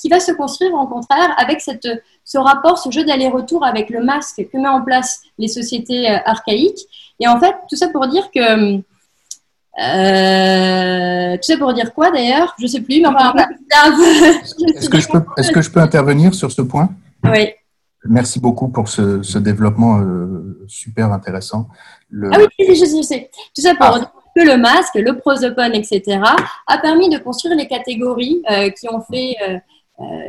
qui va se construire au contraire avec cette, ce rapport, ce jeu d'aller-retour avec le masque que met en place les sociétés archaïques. Et en fait, tout ça pour dire que tout ça pour dire quoi d'ailleurs? Je sais plus, mais enfin. est-ce que, je peux, est-ce que je peux intervenir sur ce point? Oui. Merci beaucoup pour ce, développement euh, super intéressant. Ah oui, je sais, je sais. Tout ça pour ah. dire que le masque, le prosopone, etc., a permis de construire les catégories euh, qui ont fait euh, euh,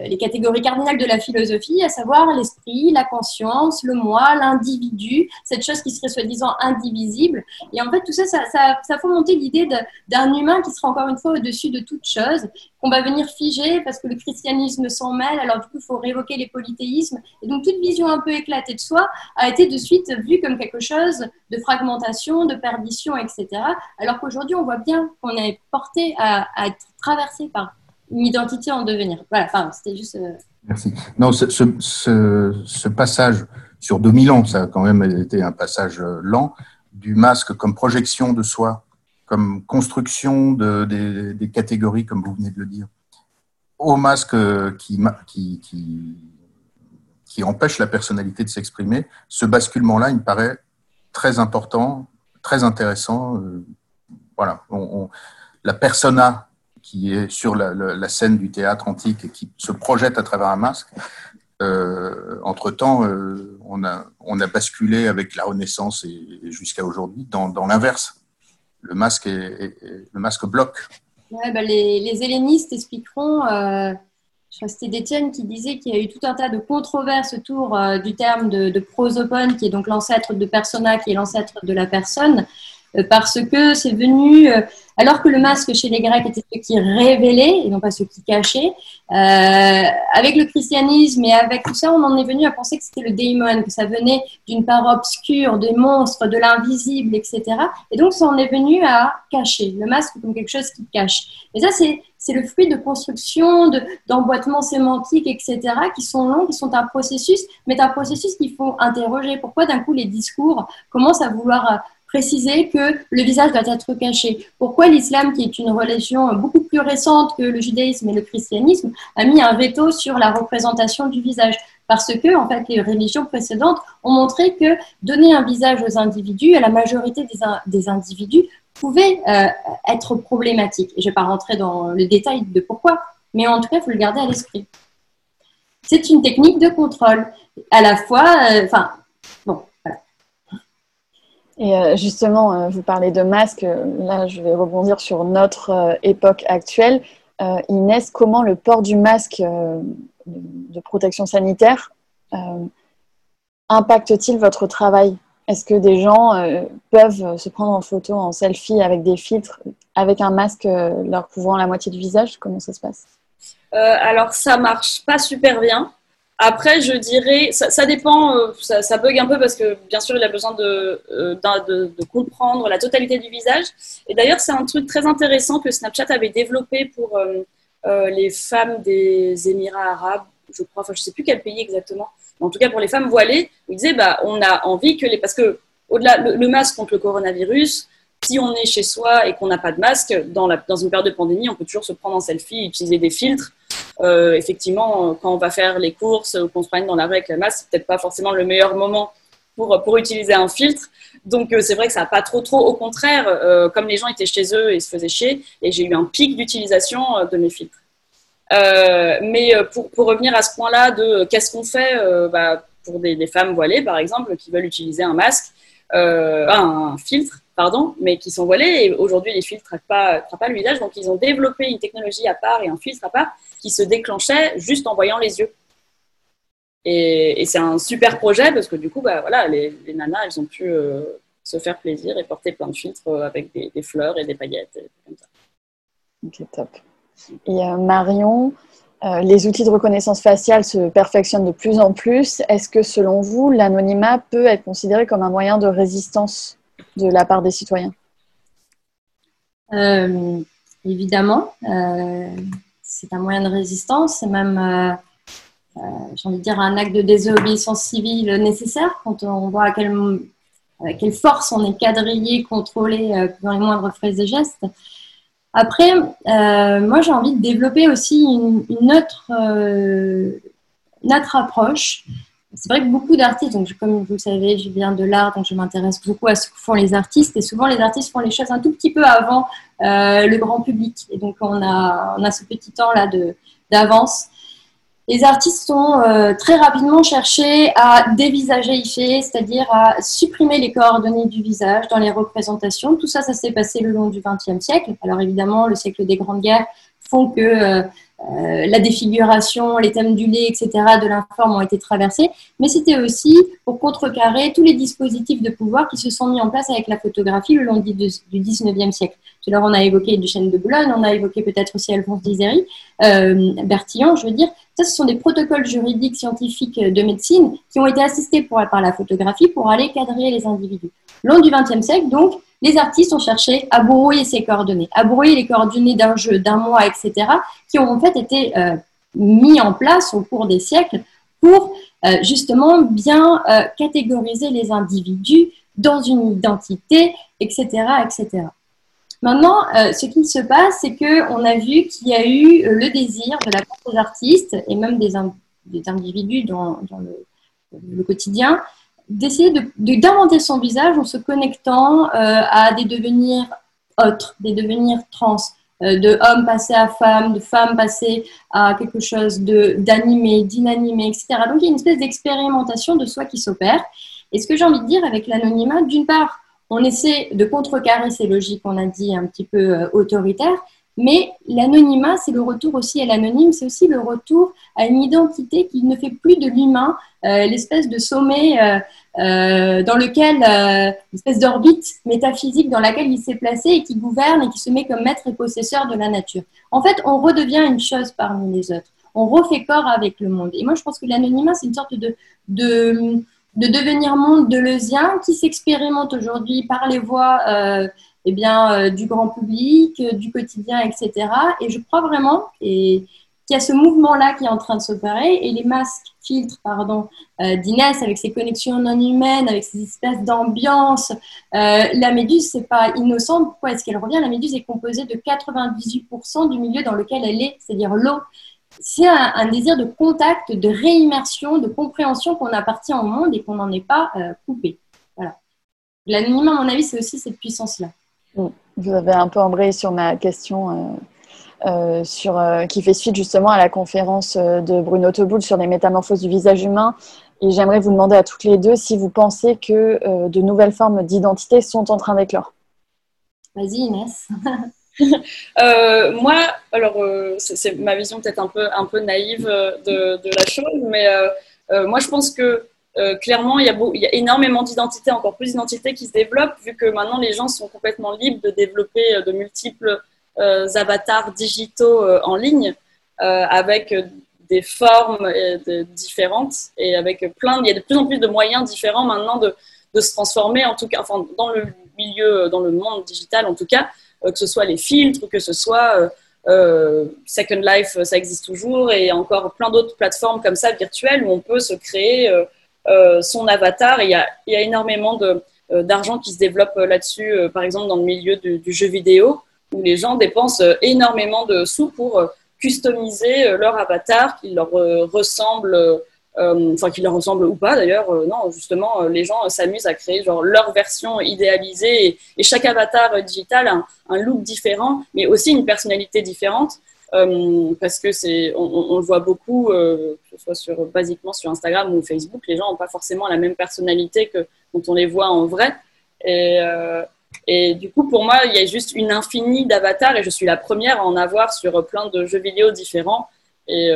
les catégories cardinales de la philosophie, à savoir l'esprit, la conscience, le moi, l'individu, cette chose qui serait soi-disant indivisible. Et en fait, tout ça, ça, ça, ça monter l'idée d'un humain qui sera encore une fois au-dessus de toute chose, qu'on va venir figer parce que le christianisme s'en mêle, alors du coup, il faut révoquer les polythéismes. Et donc, toute vision un peu éclatée de soi a été de suite vue comme quelque chose de fragmentation, de perdition, etc. Alors qu'aujourd'hui, on voit bien qu'on est porté à, à être traversé par une identité en devenir. Voilà, enfin, c'était juste. Euh, Merci. Non, ce, passage sur 2000 ans, ça a quand même été un passage euh, lent, du masque comme projection de soi, comme construction de, des, catégories, comme vous venez de le dire, au masque qui, qui, qui, qui empêche la personnalité de s'exprimer, ce basculement-là, il me paraît très important, très intéressant. Euh, voilà, la persona qui est sur la, scène du théâtre antique et qui se projette à travers un masque. Euh, entre-temps, euh, on, a, basculé avec la Renaissance et, jusqu'à aujourd'hui dans, l'inverse. Le masque, bloque. Bah, les, les, hellénistes expliqueront, euh, je crois que c'était Détienne qui disait qu'il y a eu tout un tas de controverses autour du terme de, de prosopone, qui est donc l'ancêtre de persona, qui est l'ancêtre de la personne, parce que c'est venu alors que le masque chez les Grecs était ce qui révélait et non pas ce qui cachait, euh, avec le christianisme et avec tout ça, on en est venu à penser que c'était le démon, que ça venait d'une part obscure, des monstres, de l'invisible, etc. Et donc, ça en est venu à cacher le masque comme quelque chose qui cache. Et ça, c'est c'est le fruit de construction, d'emboîtement sémantique, etc., qui sont longs, qui sont un processus, mais un processus qu'il faut interroger. Pourquoi d'un coup les discours commencent à vouloir préciser que le visage doit être caché. Pourquoi l'islam, qui est une religion beaucoup plus récente que le judaïsme et le christianisme, a mis un veto sur la représentation du visage? Parce que en fait les religions précédentes ont montré que donner un visage aux individus, à la majorité des, individus, pouvait euh, être problématique. Je ne vais pas rentrer dans le détail de pourquoi, mais en tout cas, il faut le garder à l'esprit. C'est une technique de contrôle. À la fois, euh, enfin, et euh, justement, euh, vous parlez de masques. Là, je vais rebondir sur notre euh, époque actuelle. Inès, comment le port du masque de protection sanitaire impacte-t-il votre travail? Est-ce que des gens peuvent se prendre en photo, en selfie avec des filtres, avec un masque leur couvrant la moitié du visage? Comment ça se passe? Alors, ça marche pas super bien. Après, je dirais, ça, dépend, euh, ça, bug un peu parce que bien sûr, il a besoin de, euh, de, comprendre la totalité du visage. Et d'ailleurs, c'est un truc très intéressant que Snapchat avait développé pour euh, les femmes des Émirats arabes, je crois, enfin, je ne sais plus quel pays exactement, mais en tout cas pour les femmes voilées, ils disaient, bah, on a envie que les. Parce que, au-delà, le, masque contre le coronavirus, si on est chez soi et qu'on n'a pas de masque, dans, une période de pandémie, on peut toujours se prendre en selfie, utiliser des filtres euh, effectivement, quand on va faire les courses ou qu'on se promène dans la rue avec la masse, c'est peut-être pas forcément le meilleur moment pour, utiliser un filtre. Donc, euh, c'est vrai que ça n'a pas trop, trop. Au contraire, euh, comme les gens étaient chez eux et se faisaient chier, et j'ai eu un pic d'utilisation de mes filtres. mais pour, revenir à ce point-là de qu'est-ce qu'on fait bah, pour des, femmes voilées, par exemple, qui veulent utiliser un masque, un filtre, pardon, mais qui sont voilées. Et aujourd'hui, les filtres ne traitent pas, pas le visage. Donc, ils ont développé une technologie à part et un filtre à part qui se déclenchait juste en voyant les yeux. Et, c'est un super projet parce que du coup, bah, voilà, les, nanas, elles ont pu euh, se faire plaisir et porter plein de filtres euh, avec des, fleurs et des paillettes. Et. Ok, top. Et euh, Marion, les outils de reconnaissance faciale se perfectionnent de plus en plus. Est-ce que selon vous, l'anonymat peut être considéré comme un moyen de résistance? De la part des citoyens Évidemment c'est un moyen de résistance, c'est même, j'ai envie de dire, un acte de désobéissance civile nécessaire quand on voit à quelle, à quelle force on est quadrillé, contrôlé dans les moindres phrases et gestes. Après, moi, j'ai envie de développer aussi une, une autre approche c'est vrai que beaucoup d'artistes, donc comme vous le savez, je viens de l'art, donc je m'intéresse beaucoup à ce que font les artistes. Et souvent, les artistes font les choses un tout petit peu avant euh, le grand public. Et donc, on a, on a ce petit temps-là d'avance. Les artistes ont euh, très rapidement cherché à dévisager c'est-à-dire à supprimer les coordonnées du visage dans les représentations. Tout ça, ça s'est passé le long du XXe siècle. Alors évidemment, le siècle des grandes guerres font que euh, euh, la défiguration, les thèmes du lait, etc., de l'informe ont été traversés, mais c'était aussi pour contrecarrer tous les dispositifs de pouvoir qui se sont mis en place avec la photographie le long du 19e siècle. Tout à l'heure, on a évoqué Duchesne de Boulogne, on a évoqué peut-être aussi Alphonse Dizéry, euh, Bertillon, je veux dire. Ça, ce sont des protocoles juridiques, scientifiques de médecine qui ont été assistés par la photographie pour aller cadrer les individus. Long du XXe siècle, donc, les artistes ont cherché à brouiller ces coordonnées, à brouiller les coordonnées d'un jeu, d'un mois, etc., qui ont en fait été euh, mis en place au cours des siècles pour euh, justement bien euh, catégoriser les individus dans une identité, etc., etc. Maintenant, ce qui se passe, c'est qu'on a vu qu'il y a eu le désir de la part des artistes et même des, individus dans, le, quotidien d'essayer d'inventer son visage en se connectant euh, à des devenirs autres, des devenirs trans, euh, de homme passé à femme, de femme passée à quelque chose d'animé, d'inanimé, etc. Donc il y a une espèce d'expérimentation de soi qui s'opère. Et ce que j'ai envie de dire avec l'anonymat, d'une part, on essaie de contrecarrer ces logiques, on a dit, un petit peu euh, autoritaires, mais l'anonymat, c'est le retour aussi à l'anonyme, c'est aussi le retour à une identité qui ne fait plus de l'humain euh, l'espèce de sommet euh, euh, dans lequel, l'espèce d'orbite métaphysique dans laquelle il s'est placé et qui gouverne et qui se met comme maître et possesseur de la nature. En fait, on redevient une chose parmi les autres. On refait corps avec le monde. Et moi, je pense que l'anonymat, c'est une sorte de, de, de devenir monde deleuzien qui s'expérimente aujourd'hui par les voies eh bien, euh, du grand public, euh, du quotidien, etc. Et je crois vraiment qu'il y a ce mouvement-là qui est en train de s'opérer et les masques filtres pardon, euh, d'Inès avec ses connexions non humaines, avec ces espèces d'ambiance. la méduse, c'est pas innocent. Pourquoi est-ce qu'elle revient? La méduse est composée de 98% du milieu dans lequel elle est, c'est-à-dire l'eau. C'est un, désir de contact, de réimmersion, de compréhension qu'on appartient au monde et qu'on n'en est pas coupé. L'anonymat, à mon avis, c'est aussi cette puissance-là. Vous avez un peu embrayé sur ma question euh, euh, sur, euh, qui fait suite justement à la conférence de Bruno Teboul sur les métamorphoses du visage humain. Et j'aimerais vous demander à toutes les deux si vous pensez que de nouvelles formes d'identité sont en train d'éclore. Vas-y Inès. moi, alors c'est ma vision peut-être un peu, un peu naïve de la chose, mais moi je pense que euh, clairement, il y, a il y, a énormément d'identités, encore plus d'identités qui se développent, vu que maintenant les gens sont complètement libres de développer euh, de multiples euh, avatars digitaux en ligne, avec des formes différentes et avec plein. Il y a de plus en plus de moyens différents maintenant de, de se transformer, en tout cas, enfin, dans le milieu, dans le monde digital en tout cas, que ce soit les filtres, que ce soit Second Life, ça existe toujours, et encore plein d'autres plateformes comme ça virtuelles où on peut se créer son avatar. Il y a, il y a énormément euh, d'argent qui se développe euh, là-dessus, par exemple dans le milieu du, jeu vidéo, où les gens dépensent énormément de sous pour customiser leur avatar qui leur ressemble, enfin qui leur ressemble ou pas d'ailleurs. non, justement, les gens s'amusent à créer genre leur version idéalisée et, chaque avatar digital a un, look différent, mais aussi une personnalité différente. Euh, parce que c'est, on, le voit beaucoup, euh, que ce soit sur, basiquement sur Instagram ou Facebook, les gens n'ont pas forcément la même personnalité que quand on les voit en vrai. Et, euh, et du coup, pour moi, il y a juste une infinie d'avatars et je suis la première à en avoir sur plein de jeux vidéo différents. Et,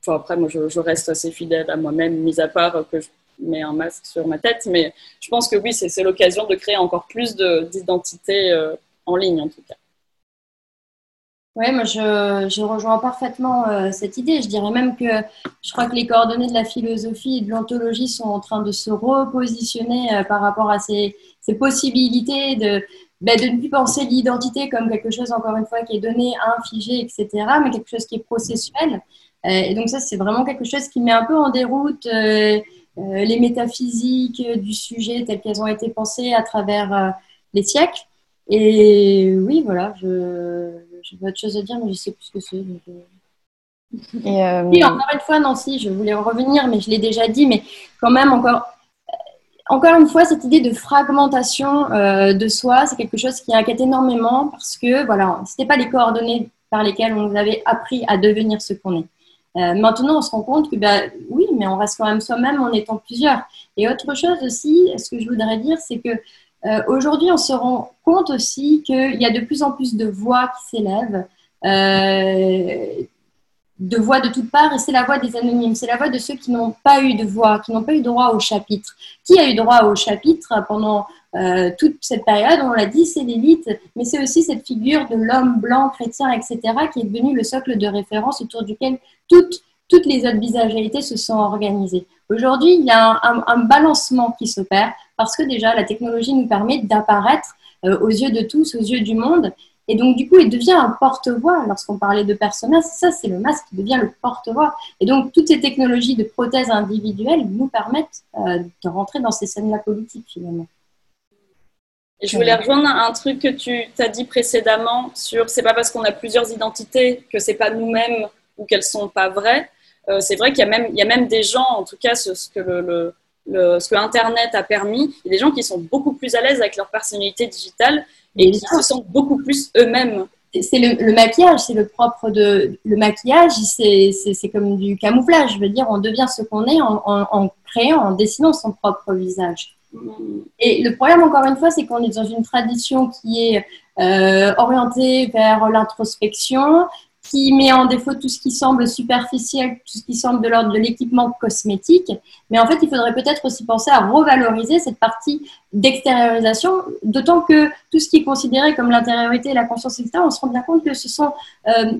enfin, après, moi, je, je, reste assez fidèle à moi-même, mis à part que je mets un masque sur ma tête. Mais je pense que oui, c'est l'occasion de créer encore plus d'identité en ligne, en tout cas. Oui, moi je, je, rejoins parfaitement euh, cette idée. Je dirais même que je crois que les coordonnées de la philosophie et de l'ontologie sont en train de se repositionner euh, par rapport à ces, ces possibilités de, ben, de ne plus penser l'identité comme quelque chose, encore une fois, qui est donné, infligé, etc., mais quelque chose qui est processuel. et donc ça, c'est vraiment quelque chose qui met un peu en déroute les métaphysiques du sujet telles qu'elles ont été pensées à travers les siècles. Et oui, voilà, je, j'ai autre chose à dire, mais je sais plus ce que c'est. Euh. Et euh, Oui, encore une fois, Nancy, je voulais revenir, mais je l'ai déjà dit, mais quand même, encore, encore une fois, cette idée de fragmentation euh, de soi, c'est quelque chose qui inquiète énormément parce que, voilà, ce n'était pas les coordonnées par lesquelles on nous avait appris à devenir ce qu'on est. maintenant, on se rend compte que, bah, oui, mais on reste quand même soi-même en étant plusieurs. Et autre chose aussi, ce que je voudrais dire, c'est que euh, aujourd'hui, on se rend compte aussi qu'il y a de plus en plus de voix qui s'élèvent, euh, de voix de toutes parts, et c'est la voix des anonymes, c'est la voix de ceux qui n'ont pas eu de voix, qui n'ont pas eu droit au chapitre. Qui a eu droit au chapitre pendant euh, toute cette période? On l'a dit, c'est l'élite, mais c'est aussi cette figure de l'homme blanc, chrétien, etc., qui est devenu le socle de référence autour duquel toutes les autres visagérités se sont organisées. Aujourd'hui, il y a un, balancement qui s'opère parce que déjà, la technologie nous permet d'apparaître euh, aux yeux de tous, aux yeux du monde. Et donc, du coup, il devient un porte-voix. Lorsqu'on parlait de personnage, ça, c'est le masque qui devient le porte-voix. Et donc, toutes ces technologies de prothèses individuelles nous permettent euh, de rentrer dans ces scènes-là politiques, finalement. je voulais rejoindre un truc que tu as dit précédemment sur c'est pas parce qu'on a plusieurs identités que c'est pas nous-mêmes ou qu'elles sont pas vraies. Euh, c'est vrai qu'il y a même des gens, en tout cas ce, que le, ce que Internet a permis, il y a des gens qui sont beaucoup plus à l'aise avec leur personnalité digitale et qui se sentent beaucoup plus eux-mêmes. C'est le, maquillage, c'est le propre de le maquillage, c'est comme du camouflage. Je veux dire, on devient ce qu'on est en, créant, en dessinant son propre visage. Et le problème, encore une fois, c'est qu'on est dans une tradition qui est euh, orientée vers l'introspection, qui met en défaut tout ce qui semble superficiel, tout ce qui semble de l'ordre de l'équipement cosmétique. Mais en fait, il faudrait peut-être aussi penser à revaloriser cette partie d'extériorisation, d'autant que tout ce qui est considéré comme l'intériorité, la conscience, etc., on se rend bien compte que ce sont euh,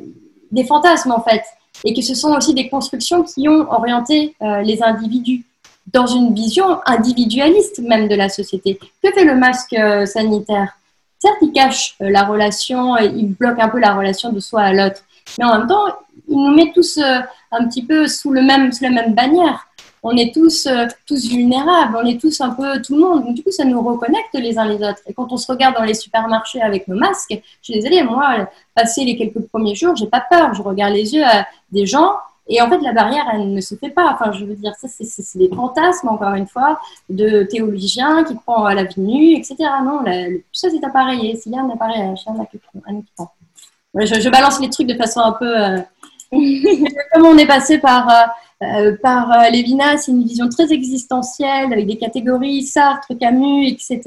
des fantasmes, en fait, et que ce sont aussi des constructions qui ont orienté euh, les individus dans une vision individualiste même de la société. Que fait le masque euh, sanitaire? Certes, il cache la relation, il bloque un peu la relation de soi à l'autre, mais en même temps, il nous met tous euh, un petit peu sous, le même, sous la même bannière. On est tous, euh, tous vulnérables, on est tous un peu tout le monde. Du coup, ça nous reconnecte les uns les autres. Et quand on se regarde dans les supermarchés avec nos masques, je suis désolée, moi, passer les quelques premiers jours, j'ai pas peur. Je regarde les yeux à des gens et en fait, la barrière, elle ne se fait pas. Enfin, je veux dire, ça, c'est des fantasmes, encore une fois, de théologiens qui croient à la vie nue, etc. Non, tout ça, c'est appareillé. S'il y a un appareillage, un équipement. Je, balance les trucs de façon un peu. Euh, comme on est passé par, euh, euh, par Lévinas, c'est une vision très existentielle avec des catégories Sartre, Camus, etc.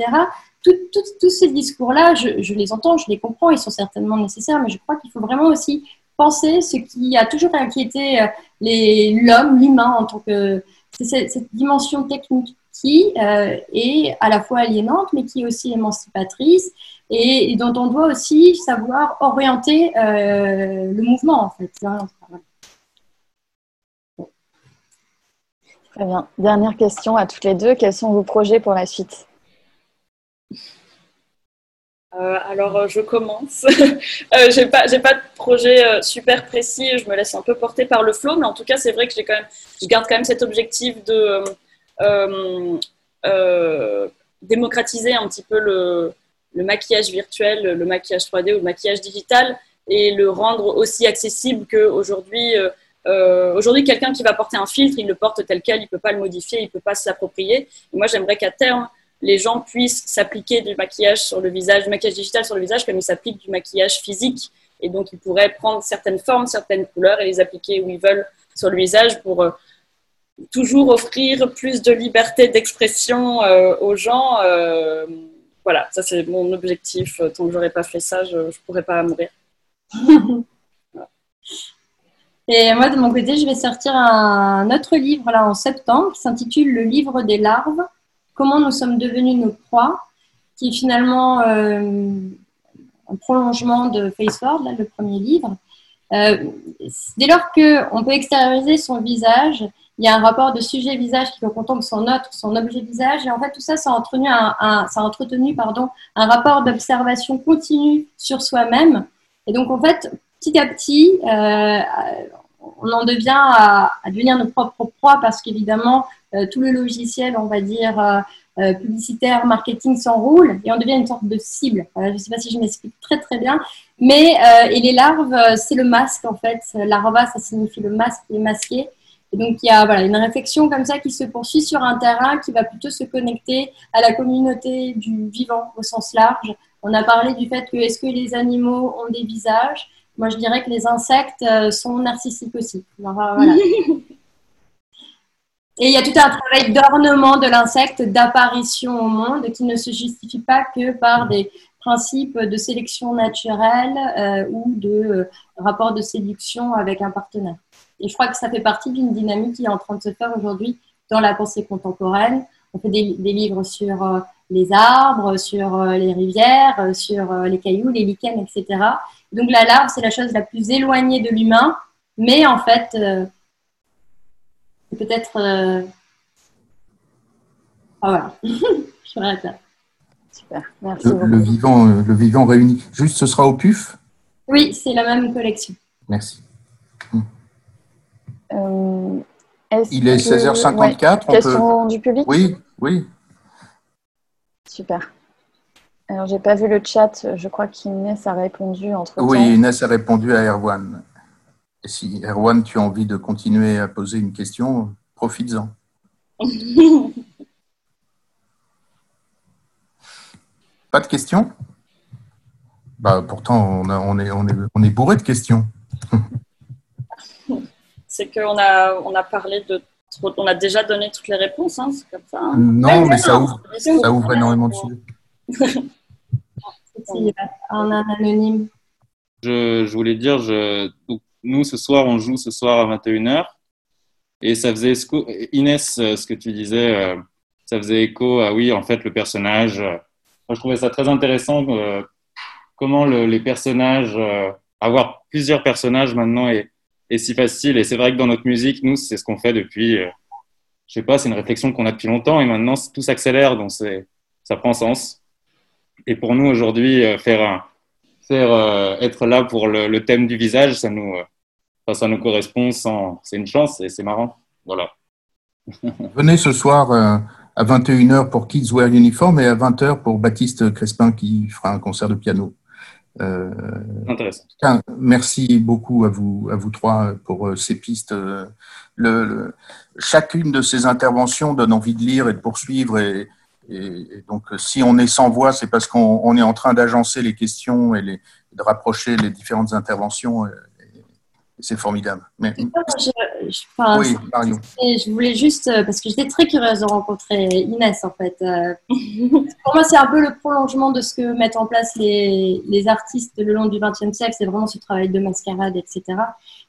Tous ces discours-là, je, je, les entends, je les comprends, ils sont certainement nécessaires, mais je crois qu'il faut vraiment aussi penser ce qui a toujours inquiété l'homme, l'humain en tant que. C'est cette, dimension technique qui est à la fois aliénante, mais qui est aussi émancipatrice et, dont on doit aussi savoir orienter euh, le mouvement en fait. Très bien. Dernière question à toutes les deux. Quels sont vos projets pour la suite? Euh, alors, euh, je commence. euh, j'ai pas, j'ai pas de projet super précis. Je me laisse un peu porter par le flow, mais en tout cas, c'est vrai que j'ai quand même, je garde quand même cet objectif de démocratiser un petit peu le, le maquillage virtuel, le maquillage 3D ou le maquillage digital et le rendre aussi accessible qu'aujourd'hui. Euh, euh, aujourd'hui, quelqu'un qui va porter un filtre, il le porte tel quel, il ne peut pas le modifier, il ne peut pas s'approprier. Moi, j'aimerais qu'à terme, les gens puissent s'appliquer du maquillage sur le visage, du maquillage digital sur le visage, comme ils s'appliquent du maquillage physique. Et donc, ils pourraient prendre certaines formes, certaines couleurs et les appliquer où ils veulent sur le visage pour euh, toujours offrir plus de liberté d'expression aux gens. Voilà, ça c'est mon objectif. Euh, tant que j'aurais pas fait ça, je ne pourrais pas mourir. Et moi, de mon côté, je vais sortir un autre livre là en septembre qui s'intitule Le livre des larves Comment nous sommes devenus nos proies, qui est finalement euh, un prolongement de Face le premier livre. Euh, dès lors qu'on peut extérioriser son visage il y a un rapport de sujet-visage qui contemple son autre, son objet-visage. Et en fait, tout ça, ça a entretenu un, ça a pardon, un rapport d'observation continue sur soi-même. Et donc, en fait, petit à petit, euh, on en devient à, devenir nos propres proies parce qu'évidemment, euh, tout le logiciel, on va dire, euh, publicitaire, marketing s'enroule et on devient une sorte de cible. je ne sais pas si je m'explique très très bien, mais et les larves, c'est le masque en fait. Larva, ça signifie le masque, les masqué. Et donc il y a voilà, une réflexion comme ça qui se poursuit sur un terrain qui va plutôt se connecter à la communauté du vivant au sens large. On a parlé du fait que est-ce que les animaux ont des visages? Moi je dirais que les insectes sont narcissiques aussi. voilà. Et il y a tout un travail d'ornement de l'insecte, d'apparition au monde, qui ne se justifie pas que par des principes de sélection naturelle euh, ou de euh, rapport de séduction avec un partenaire. Et je crois que ça fait partie d'une dynamique qui est en train de se faire aujourd'hui dans la pensée contemporaine. On fait des, livres sur euh, les arbres, sur les rivières, sur les cailloux, les lichens, etc. Donc la larve, c'est la chose la plus éloignée de l'humain, mais en fait, peut-être. Euh... Ah, voilà, je m'arrête là. Super, merci. Le, vivant, euh, le vivant réuni. Juste, ce sera au PUF Oui, c'est la même collection. Merci. Euh, Il est 16h54. question du public Oui, oui. Super. Alors, j'ai pas vu le chat. Je crois qu'Inès a répondu entre. Oui, Inès a répondu à Erwan si Erwan, tu as envie de continuer à poser une question, profites-en. Pas de questions? Bah, Pourtant, on, est, on, est, on est bourré de questions. C'est qu'on a, on a parlé de. On a déjà donné toutes les réponses, hein, c'est comme ça. Hein. Non, mais ça ouvre, ça ouvre énormément de sujets. un anonyme. Je, je, voulais dire, je, nous, ce soir, on joue ce soir à 21h. Et ça faisait écho, Inès, euh, ce que tu disais, euh, ça faisait écho à oui, en fait, le personnage. Euh, moi, je trouvais ça très intéressant comment les personnages, avoir plusieurs personnages maintenant est, est si facile. Et c'est vrai que dans notre musique, nous, c'est ce qu'on fait depuis, je sais pas, c'est une réflexion qu'on a depuis longtemps et maintenant tout s'accélère, donc ça prend sens. Et pour nous aujourd'hui, faire, faire être là pour le, thème du visage, ça nous, ça nous correspond, c'est une chance et c'est marrant. Voilà. Venez ce soir euh, à 21h pour Kids Wear Uniform et à 20h pour Baptiste Crespin qui fera un concert de piano. Euh, Intéressant. merci beaucoup à vous, à vous trois pour euh, ces pistes. Le, chacune de ces interventions donne envie de lire et de poursuivre. Et, donc, si on est sans voix, c'est parce qu'on est en train d'agencer les questions et de rapprocher les différentes interventions c'est formidable. Mais... Je, oui, Marion. Je voulais juste, euh, parce que j'étais très curieuse de rencontrer Inès, en fait. Euh. Pour moi, c'est un peu le prolongement de ce que mettent en place les, les artistes le long du XXe siècle. C'est vraiment ce travail de mascarade, etc.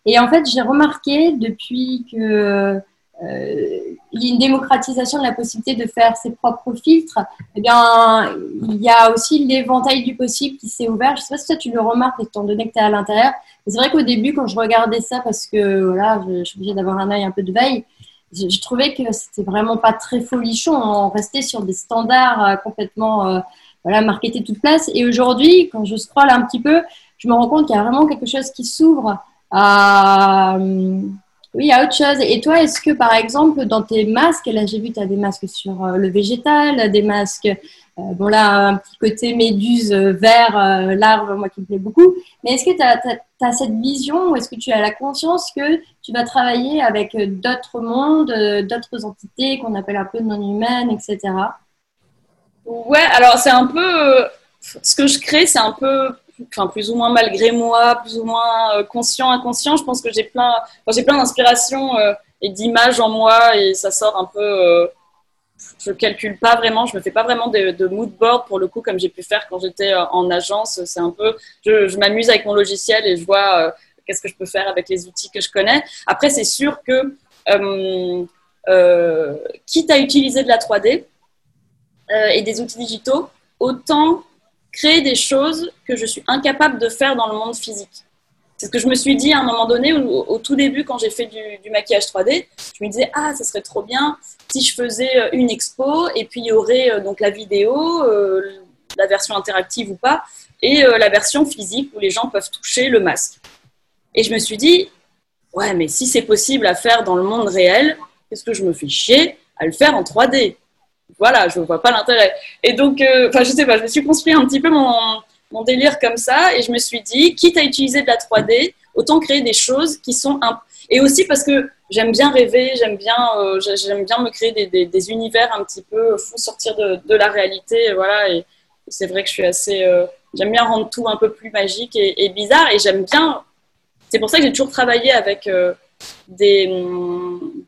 Et en fait, j'ai remarqué depuis que il y a une démocratisation de la possibilité de faire ses propres filtres, eh bien, il y a aussi l'éventail du possible qui s'est ouvert. Je ne sais pas si toi tu le remarques étant donné que tu es à l'intérieur. C'est vrai qu'au début, quand je regardais ça, parce que voilà, je, suis obligée d'avoir un œil un peu de veille, je, trouvais que c'était vraiment pas très folichon. On restait sur des standards euh, complètement euh, voilà, marketés toute place. Et aujourd'hui, quand je scrolle un petit peu, je me rends compte qu'il y a vraiment quelque chose qui s'ouvre à. Oui, il y a autre chose. Et toi, est-ce que par exemple, dans tes masques, là j'ai vu tu as des masques sur euh, le végétal, des masques, euh, bon là, un petit côté méduse euh, vert, larve, moi qui me plaît beaucoup, mais est-ce que tu as, cette vision ou est-ce que tu as la conscience que tu vas travailler avec d'autres mondes, d'autres entités qu'on appelle un peu non humaines, etc. Ouais, alors c'est un peu. Ce que je crée, c'est un peu enfin plus ou moins malgré moi, plus ou moins euh, conscient, inconscient. Je pense que j'ai plein, j'ai plein d'inspiration euh, et d'images en moi et ça sort un peu. Euh, je calcule pas vraiment, je me fais pas vraiment de, de mood board pour le coup comme j'ai pu faire quand j'étais en agence. C'est un peu, je, m'amuse avec mon logiciel et je vois qu'est-ce que je peux faire avec les outils que je connais. Après, c'est sûr que quitte à utiliser de la 3D et des outils digitaux, autant créer des choses que je suis incapable de faire dans le monde physique. C'est ce que je me suis dit à un moment donné, au, tout début, quand j'ai fait du, maquillage 3D, je me disais, ah, ça serait trop bien si je faisais euh, une expo, et puis il y aurait euh, donc la vidéo, euh, la version interactive ou pas, et la version physique où les gens peuvent toucher le masque. Et je me suis dit, ouais, mais si c'est possible à faire dans le monde réel, qu'est-ce que je me fais chier à le faire en 3D Voilà, je vois pas l'intérêt. Et donc, enfin, je sais pas, je me suis construit un petit peu mon, délire comme ça et je me suis dit, quitte à utiliser de la 3D, autant créer des choses qui sont un... et aussi parce que j'aime bien rêver, j'aime bien, euh, j'aime bien me créer des, univers un petit peu fous, sortir de, la réalité, voilà. Et c'est vrai que je suis assez, euh, j'aime bien rendre tout un peu plus magique et, bizarre et j'aime bien. C'est pour ça que j'ai toujours travaillé avec euh, des,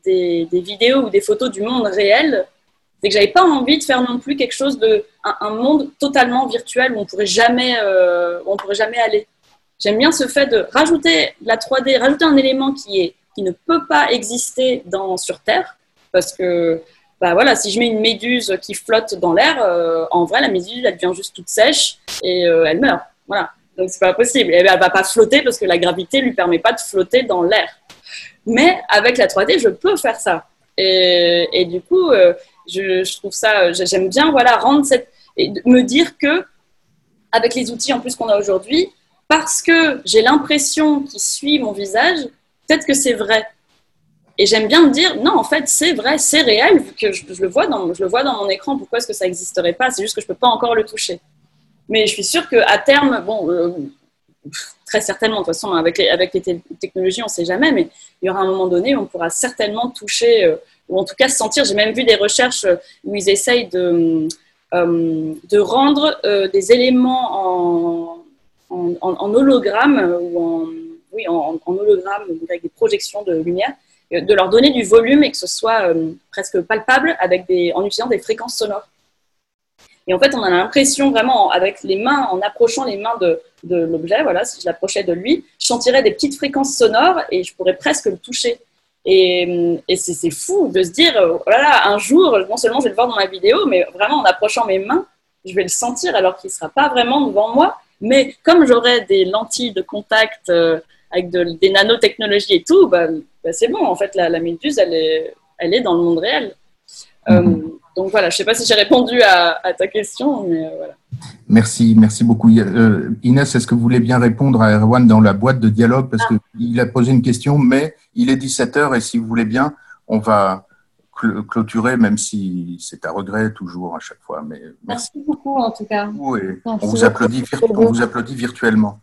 des vidéos ou des photos du monde réel c'est que j'avais pas envie de faire non plus quelque chose de un, monde totalement virtuel où on pourrait jamais euh, on pourrait jamais aller. J'aime bien ce fait de rajouter la 3D, rajouter un élément qui est qui ne peut pas exister dans sur Terre parce que bah voilà, si je mets une méduse qui flotte dans l'air, euh, en vrai la méduse elle devient juste toute sèche et euh, elle meurt. Voilà. Donc c'est pas possible. Et elle va pas flotter parce que la gravité lui permet pas de flotter dans l'air. Mais avec la 3D, je peux faire ça. Et, et du coup, je, trouve ça, j'aime bien voilà, rendre cette, et me dire que avec les outils en plus qu'on a aujourd'hui, parce que j'ai l'impression qu'il suit mon visage, peut-être que c'est vrai. Et j'aime bien me dire, non, en fait, c'est vrai, c'est réel, que je, le vois dans, je le vois dans mon écran, pourquoi est-ce que ça n'existerait pas? C'est juste que je ne peux pas encore le toucher. Mais je suis sûre qu'à terme, bon, euh, très certainement, de toute façon, avec les, avec les technologies, on ne sait jamais, mais il y aura un moment donné où on pourra certainement toucher euh, ou en tout cas sentir. J'ai même vu des recherches où ils essayent de, euh, de rendre euh, des éléments en, en, hologramme ou en, oui, en, hologramme avec des projections de lumière, euh, de leur donner du volume et que ce soit presque palpable avec des, en utilisant des fréquences sonores. Et en fait, on a l'impression vraiment, avec les mains, en approchant les mains de, de l'objet, voilà, si je l'approchais de lui, je sentirais des petites fréquences sonores et je pourrais presque le toucher. Et, c'est fou de se dire, voilà, oh un jour, non seulement je vais le voir dans ma vidéo, mais vraiment en approchant mes mains, je vais le sentir alors qu'il ne sera pas vraiment devant moi. Mais comme j'aurai des lentilles de contact euh, avec des nanotechnologies et tout, bah, bah, c'est bon. En fait, la, méduse, elle est, elle est dans le monde réel. Euh, mhm. Donc voilà, je ne sais pas si j'ai répondu à, ta question, mais euh, voilà. Merci, merci beaucoup. Euh, Inès, est-ce que vous voulez bien répondre à Erwan dans la boîte de dialogue? Parce ah. qu'il a posé une question, mais il est 17h et si vous voulez bien, on va clôturer, même si c'est à regret toujours à chaque fois. Mais merci, beaucoup en tout cas. Oui, on, vous applaudit, on vous applaudit virtuellement.